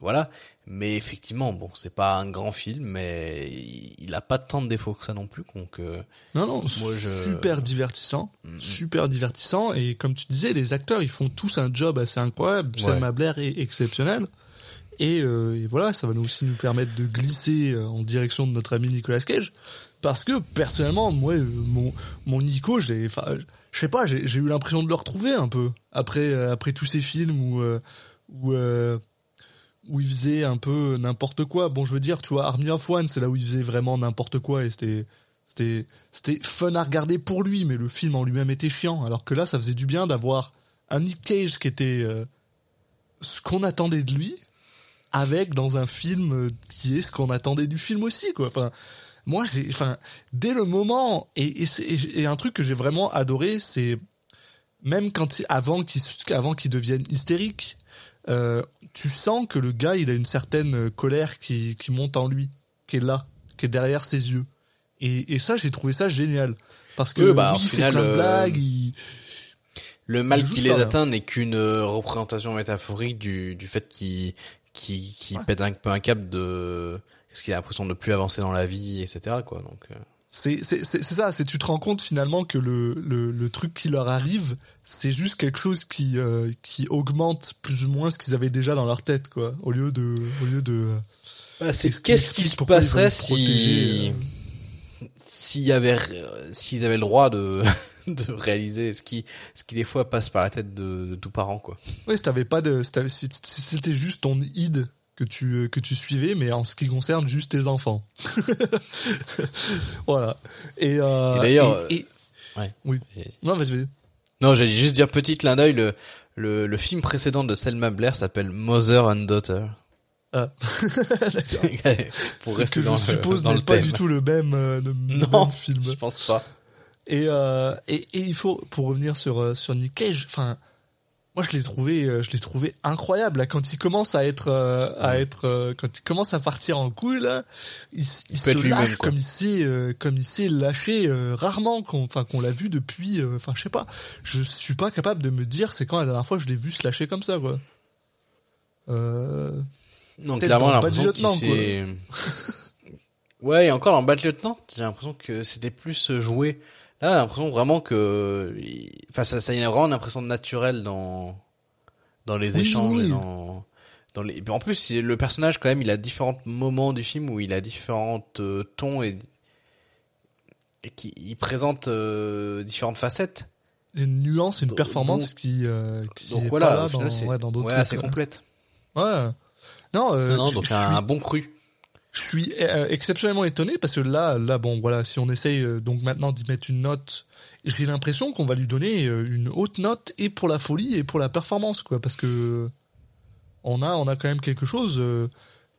voilà mais effectivement bon c'est pas un grand film mais il, a pas tant de défauts que ça non plus donc euh, Non, non, Moi, je- super divertissant, super divertissant. Et comme tu disais, les acteurs, ils font tous un job assez incroyable. Ouais. Selma Blair est exceptionnelle. Et, euh, et voilà, ça va nous aussi nous permettre de glisser euh, en direction de notre ami Nicolas Cage. Parce que personnellement, moi, euh, mon, Nico, j'ai, je sais pas, j'ai eu l'impression de le retrouver un peu après après tous ces films où où où il faisait un peu n'importe quoi. Bon, je veux dire, tu vois, Army of One, c'est là où il faisait vraiment n'importe quoi et c'était c'était c'était fun à regarder pour lui, mais le film en lui-même était chiant. Alors que là, ça faisait du bien d'avoir un Nick Cage qui était ce qu'on attendait de lui, avec dans un film euh, qui est ce qu'on attendait du film aussi, quoi. Enfin, moi, j'ai, enfin, dès le moment et, et, et- et un truc que j'ai vraiment adoré, c'est même quand avant qu'il avant qu'il devienne hystérique, euh, tu sens que le gars, il a une certaine euh, colère qui, qui monte en lui, qui est là, qui est derrière ses yeux. Et, et ça, j'ai trouvé ça génial. Parce que Oui, bah, oui, il final, fait plein de euh, il- le mal qui les atteint n'est qu'une représentation métaphorique du, du fait qu'il qui qui pète un peu un cap de ce qu'il a l'impression de plus avancer dans la vie etc quoi. Donc euh, c'est c'est c'est c'est ça, c'est tu te rends compte finalement que le, le, le truc qui leur arrive, c'est juste quelque chose qui euh, qui augmente plus ou moins ce qu'ils avaient déjà dans leur tête quoi, au lieu de au lieu de c'est Qu'est-ce qui se passerait si protéger, euh, s'il y avait euh, s'ils avaient le droit de de réaliser ce qui ce qui des fois passe par la tête de, de tout parent quoi Ouais, si t'avais pas de, si c'était juste ton id que tu euh, que tu suivais, mais en ce qui concerne juste tes enfants. voilà. Et, euh, Et d'ailleurs, et- et- ouais oui. Non, vas-y. non j'allais juste dire petit clin d'œil le, le le film précédent de Selma Blair s'appelle Mother and Daughter Ah. pour Ce rester que dans je le, suppose n'est pas du tout le même, euh, le non même film. je pense pas Et, euh, et, et il faut, pour revenir sur, euh, sur Nick Cage, enfin, moi je l'ai trouvé, euh, je l'ai trouvé incroyable là, quand il commence à être, euh, à être, euh, quand il commence à partir en couille là, il, il se lâche comme il s'est, euh, comme il s'est lâché euh, rarement, qu'on, enfin qu'on l'a vu depuis, euh, enfin je sais pas, je suis pas capable de me dire c'est quand la dernière fois je l'ai vu se lâcher comme ça quoi. Euh, Non, clairement, l'impression qu'il s'est... ouais, et encore dans Bad Lieutenant, j'ai l'impression que c'était plus joué. Là, j'ai l'impression vraiment que... Enfin, ça, ça y a vraiment une impression de naturel dans, dans les Oui, échanges oui. et dans... dans les. En plus, c'est- le personnage quand même, il a différents moments du film où il a différents euh, tons et et qui il présente euh, différentes facettes. Une nuance, une Donc- performance qui, euh, qui Donc est voilà, pas là final, dans, c'est ouais, dans d'autres ouais, ouais. complète. Ouais. Non, euh, non, non, donc je un, suis- un bon cru. Je suis euh, exceptionnellement étonné parce que là, là, bon, voilà, si on essaye euh, donc maintenant d'y mettre une note, j'ai l'impression qu'on va lui donner euh, une haute note et pour la folie et pour la performance, quoi, parce que on a, on a quand même quelque chose. euh,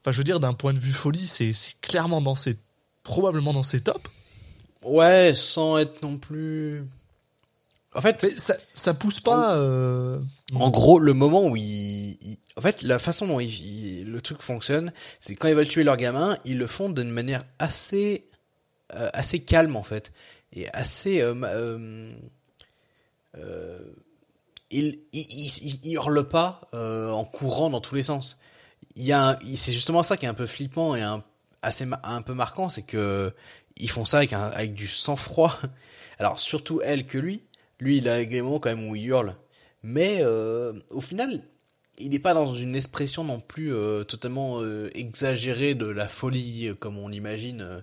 Enfin, je veux dire, d'un point de vue folie, c'est, c'est clairement dans ses, probablement dans ses tops. Ouais, sans être non plus. En fait, Mais ça, ça pousse pas. euh, En gros, le moment où il, il- en fait, la façon dont le truc fonctionne, c'est quand ils veulent tuer leur gamin, ils le font d'une manière assez, euh, assez calme en fait, et assez, euh, euh, euh, pas euh, en courant dans tous les sens. Il y a, c'est justement ça qui est un peu flippant et un, assez, un peu marquant, c'est que ils font ça avec avec du sang-froid. Alors surtout elle que lui, lui il a des moments quand même où il hurle. Mais au final, il n'est pas dans une expression non plus euh, totalement euh, exagérée de la folie euh, comme on l'imagine. euh,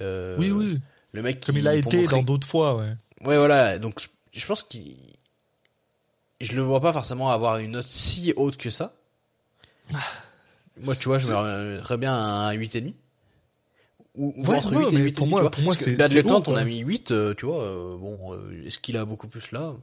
euh, oui, oui, Le mec comme qui- il a été montrer- dans d'autres fois, ouais. Ouais, voilà. Donc je- pense qu'il, je le vois pas forcément avoir une note si haute que ça. Moi, tu vois, je me bien un 8,5. Ou, ou Ouais, entre ouais, 8 et mais 8 pour moi- pour moi, c'est- c'est Lieutenant, haut, on a mis 8, euh, tu vois. bon, est-ce qu'il a beaucoup plus là?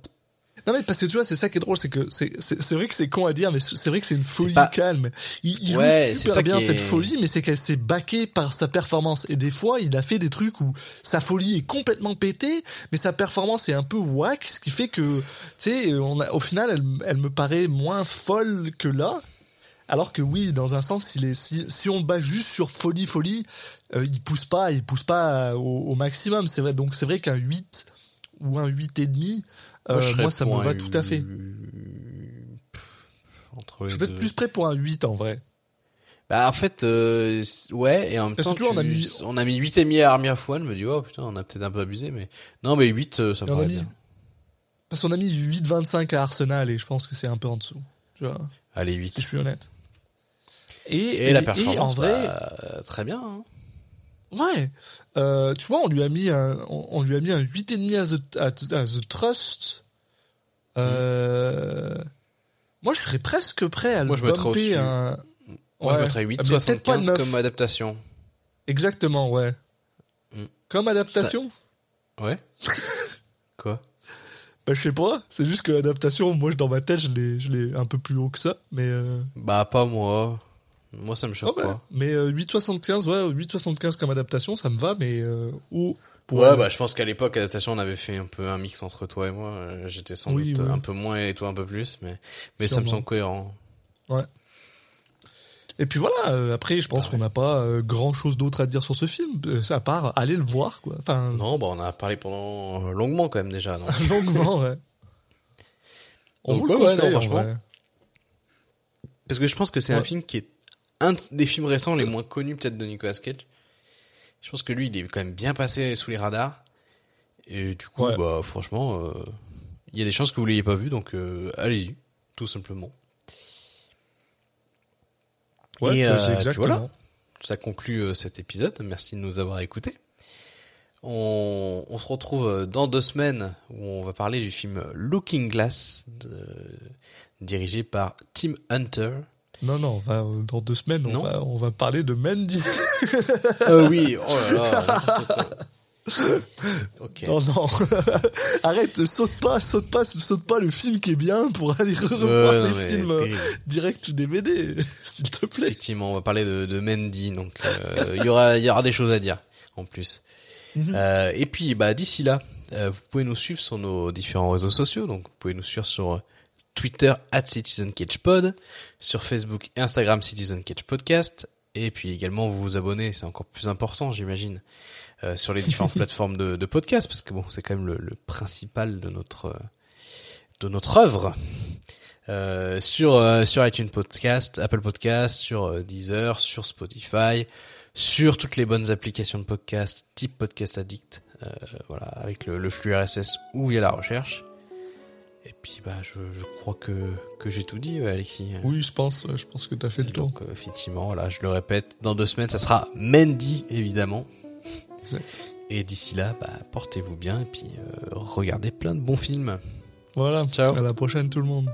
Non mais parce que tu vois c'est ça qui est drôle c'est que c'est vrai que c'est con à dire mais c'est vrai que c'est une folie pas- calme il, il Ouais, joue super bien est- cette folie mais c'est qu'elle s'est baquée par sa performance et des fois il a fait des trucs où sa folie est complètement pétée mais sa performance est un peu whack ce qui fait que tu sais on a au final elle, elle me paraît moins folle que là alors que oui, dans un sens, il est, si, si on bat juste sur folie, folie, euh, il pousse pas, il pousse pas au, au maximum. C'est vrai. Donc c'est vrai qu'un 8 ou un 8 et demi, euh, moi ça me va tout à fait. Entre Je suis peut-être plus prêt pour un 8 en vrai. Bah en fait euh, ouais et en même Parce temps tu vois, on a mis- on a mis 8 et demi à Army of One, je me dis oh putain, on a peut-être un peu abusé mais non mais 8 euh, ça me Et on a paraît mis, bien. parce qu'on a mis 8,25 à Arsenal et je pense que c'est un peu en dessous. Tu vois, Allez si 8. je suis honnête. Et, Et, la performance en vrai, bah, très bien. hein. ouais. Euh, tu vois, on lui a mis un, on, on lui a mis un 8,5 à The, à, The- à The Trust. Euh, Moi, je serais presque prêt à Moi, le je mettrais bumper un. Moi je Ouais. mettrais Ah, peut-être pas 8,75 neuf. comme adaptation. Exactement, ouais. Mm. Comme adaptation Ouais. Quoi? Bah, je sais pas. C'est juste que adaptation, moi, je- dans ma tête, je l'ai, je l'ai un peu plus haut que ça. Mais, euh, Bah pas moi. Moi ça me oh, choque bah, pas. mais euh, 8,75, ouais, 8,75 comme adaptation, ça me va, mais euh. Pour- Ouais, bah je pense qu'à l'époque, adaptation, on avait fait un peu un mix entre toi et moi. Euh, J'étais sans Oui, doute oui. un peu moins et toi un peu plus, mais mais ça me semble cohérent. Et puis voilà, euh, après, je pense qu'on n'a pas grand chose d'autre à dire sur ce film, euh, à part aller le voir, quoi. Enfin, Non, bah on a parlé pendant euh, longuement quand même déjà. Longuement, ouais. On Donc, vous le ouais, ouais, conseille, franchement. Parce que je pense que c'est un Ouais. film qui est un des films récents les moins connus peut-être de Nicolas Cage. Je pense que lui, il est quand même bien passé sous les radars. Et du coup, Ouais. bah franchement, euh, il y a des chances que vous l'ayez pas vu, donc euh, allez-y, tout simplement. Ouais, Et, bah, euh, puis exactement. voilà. Ça conclut cet épisode. Merci de nous avoir écoutés. On, on se retrouve dans deux semaines où on va parler du film Looking Glass, de- dirigé par Tim Hunter. Non, non, on va, dans deux semaines, on va, on va parler de Mandy. Euh, oui, oh là là. non, non. Arrête, saute pas, saute pas, saute pas le film qui est bien pour aller revoir Ouais, les films euh, terrible. direct ou DVD, s'il te plaît. Effectivement, on va parler de, de Mandy, donc euh, il y aura il y aura des choses à dire en plus. Mhm. Euh, et puis bah d'ici là, euh, vous pouvez nous suivre sur nos différents réseaux sociaux, donc vous pouvez nous suivre sur euh, Twitter at CitizenCatchPod, sur Facebook et Instagram Citizen Catch Podcast, et puis également vous vous abonnez, c'est encore plus important j'imagine, euh, sur les différentes plateformes de, de podcast, parce que bon c'est quand même le, le principal de notre de notre œuvre. Euh, sur euh, sur iTunes Podcast, Apple Podcast, sur Deezer, sur Spotify, sur toutes les bonnes applications de podcast, type Podcast Addict, voilà, avec le, le flux RSS ou via la recherche. Et puis bah je, je crois que, que j'ai tout dit, euh, Alexis. Oui, je pense, je pense que t'as fait le tour. Euh, effectivement, voilà, je le répète, dans deux semaines, ça sera Mandy, évidemment. Exact. Et d'ici là, bah, portez-vous bien et puis euh, regardez plein de bons films. Voilà. Ciao. À la prochaine tout le monde.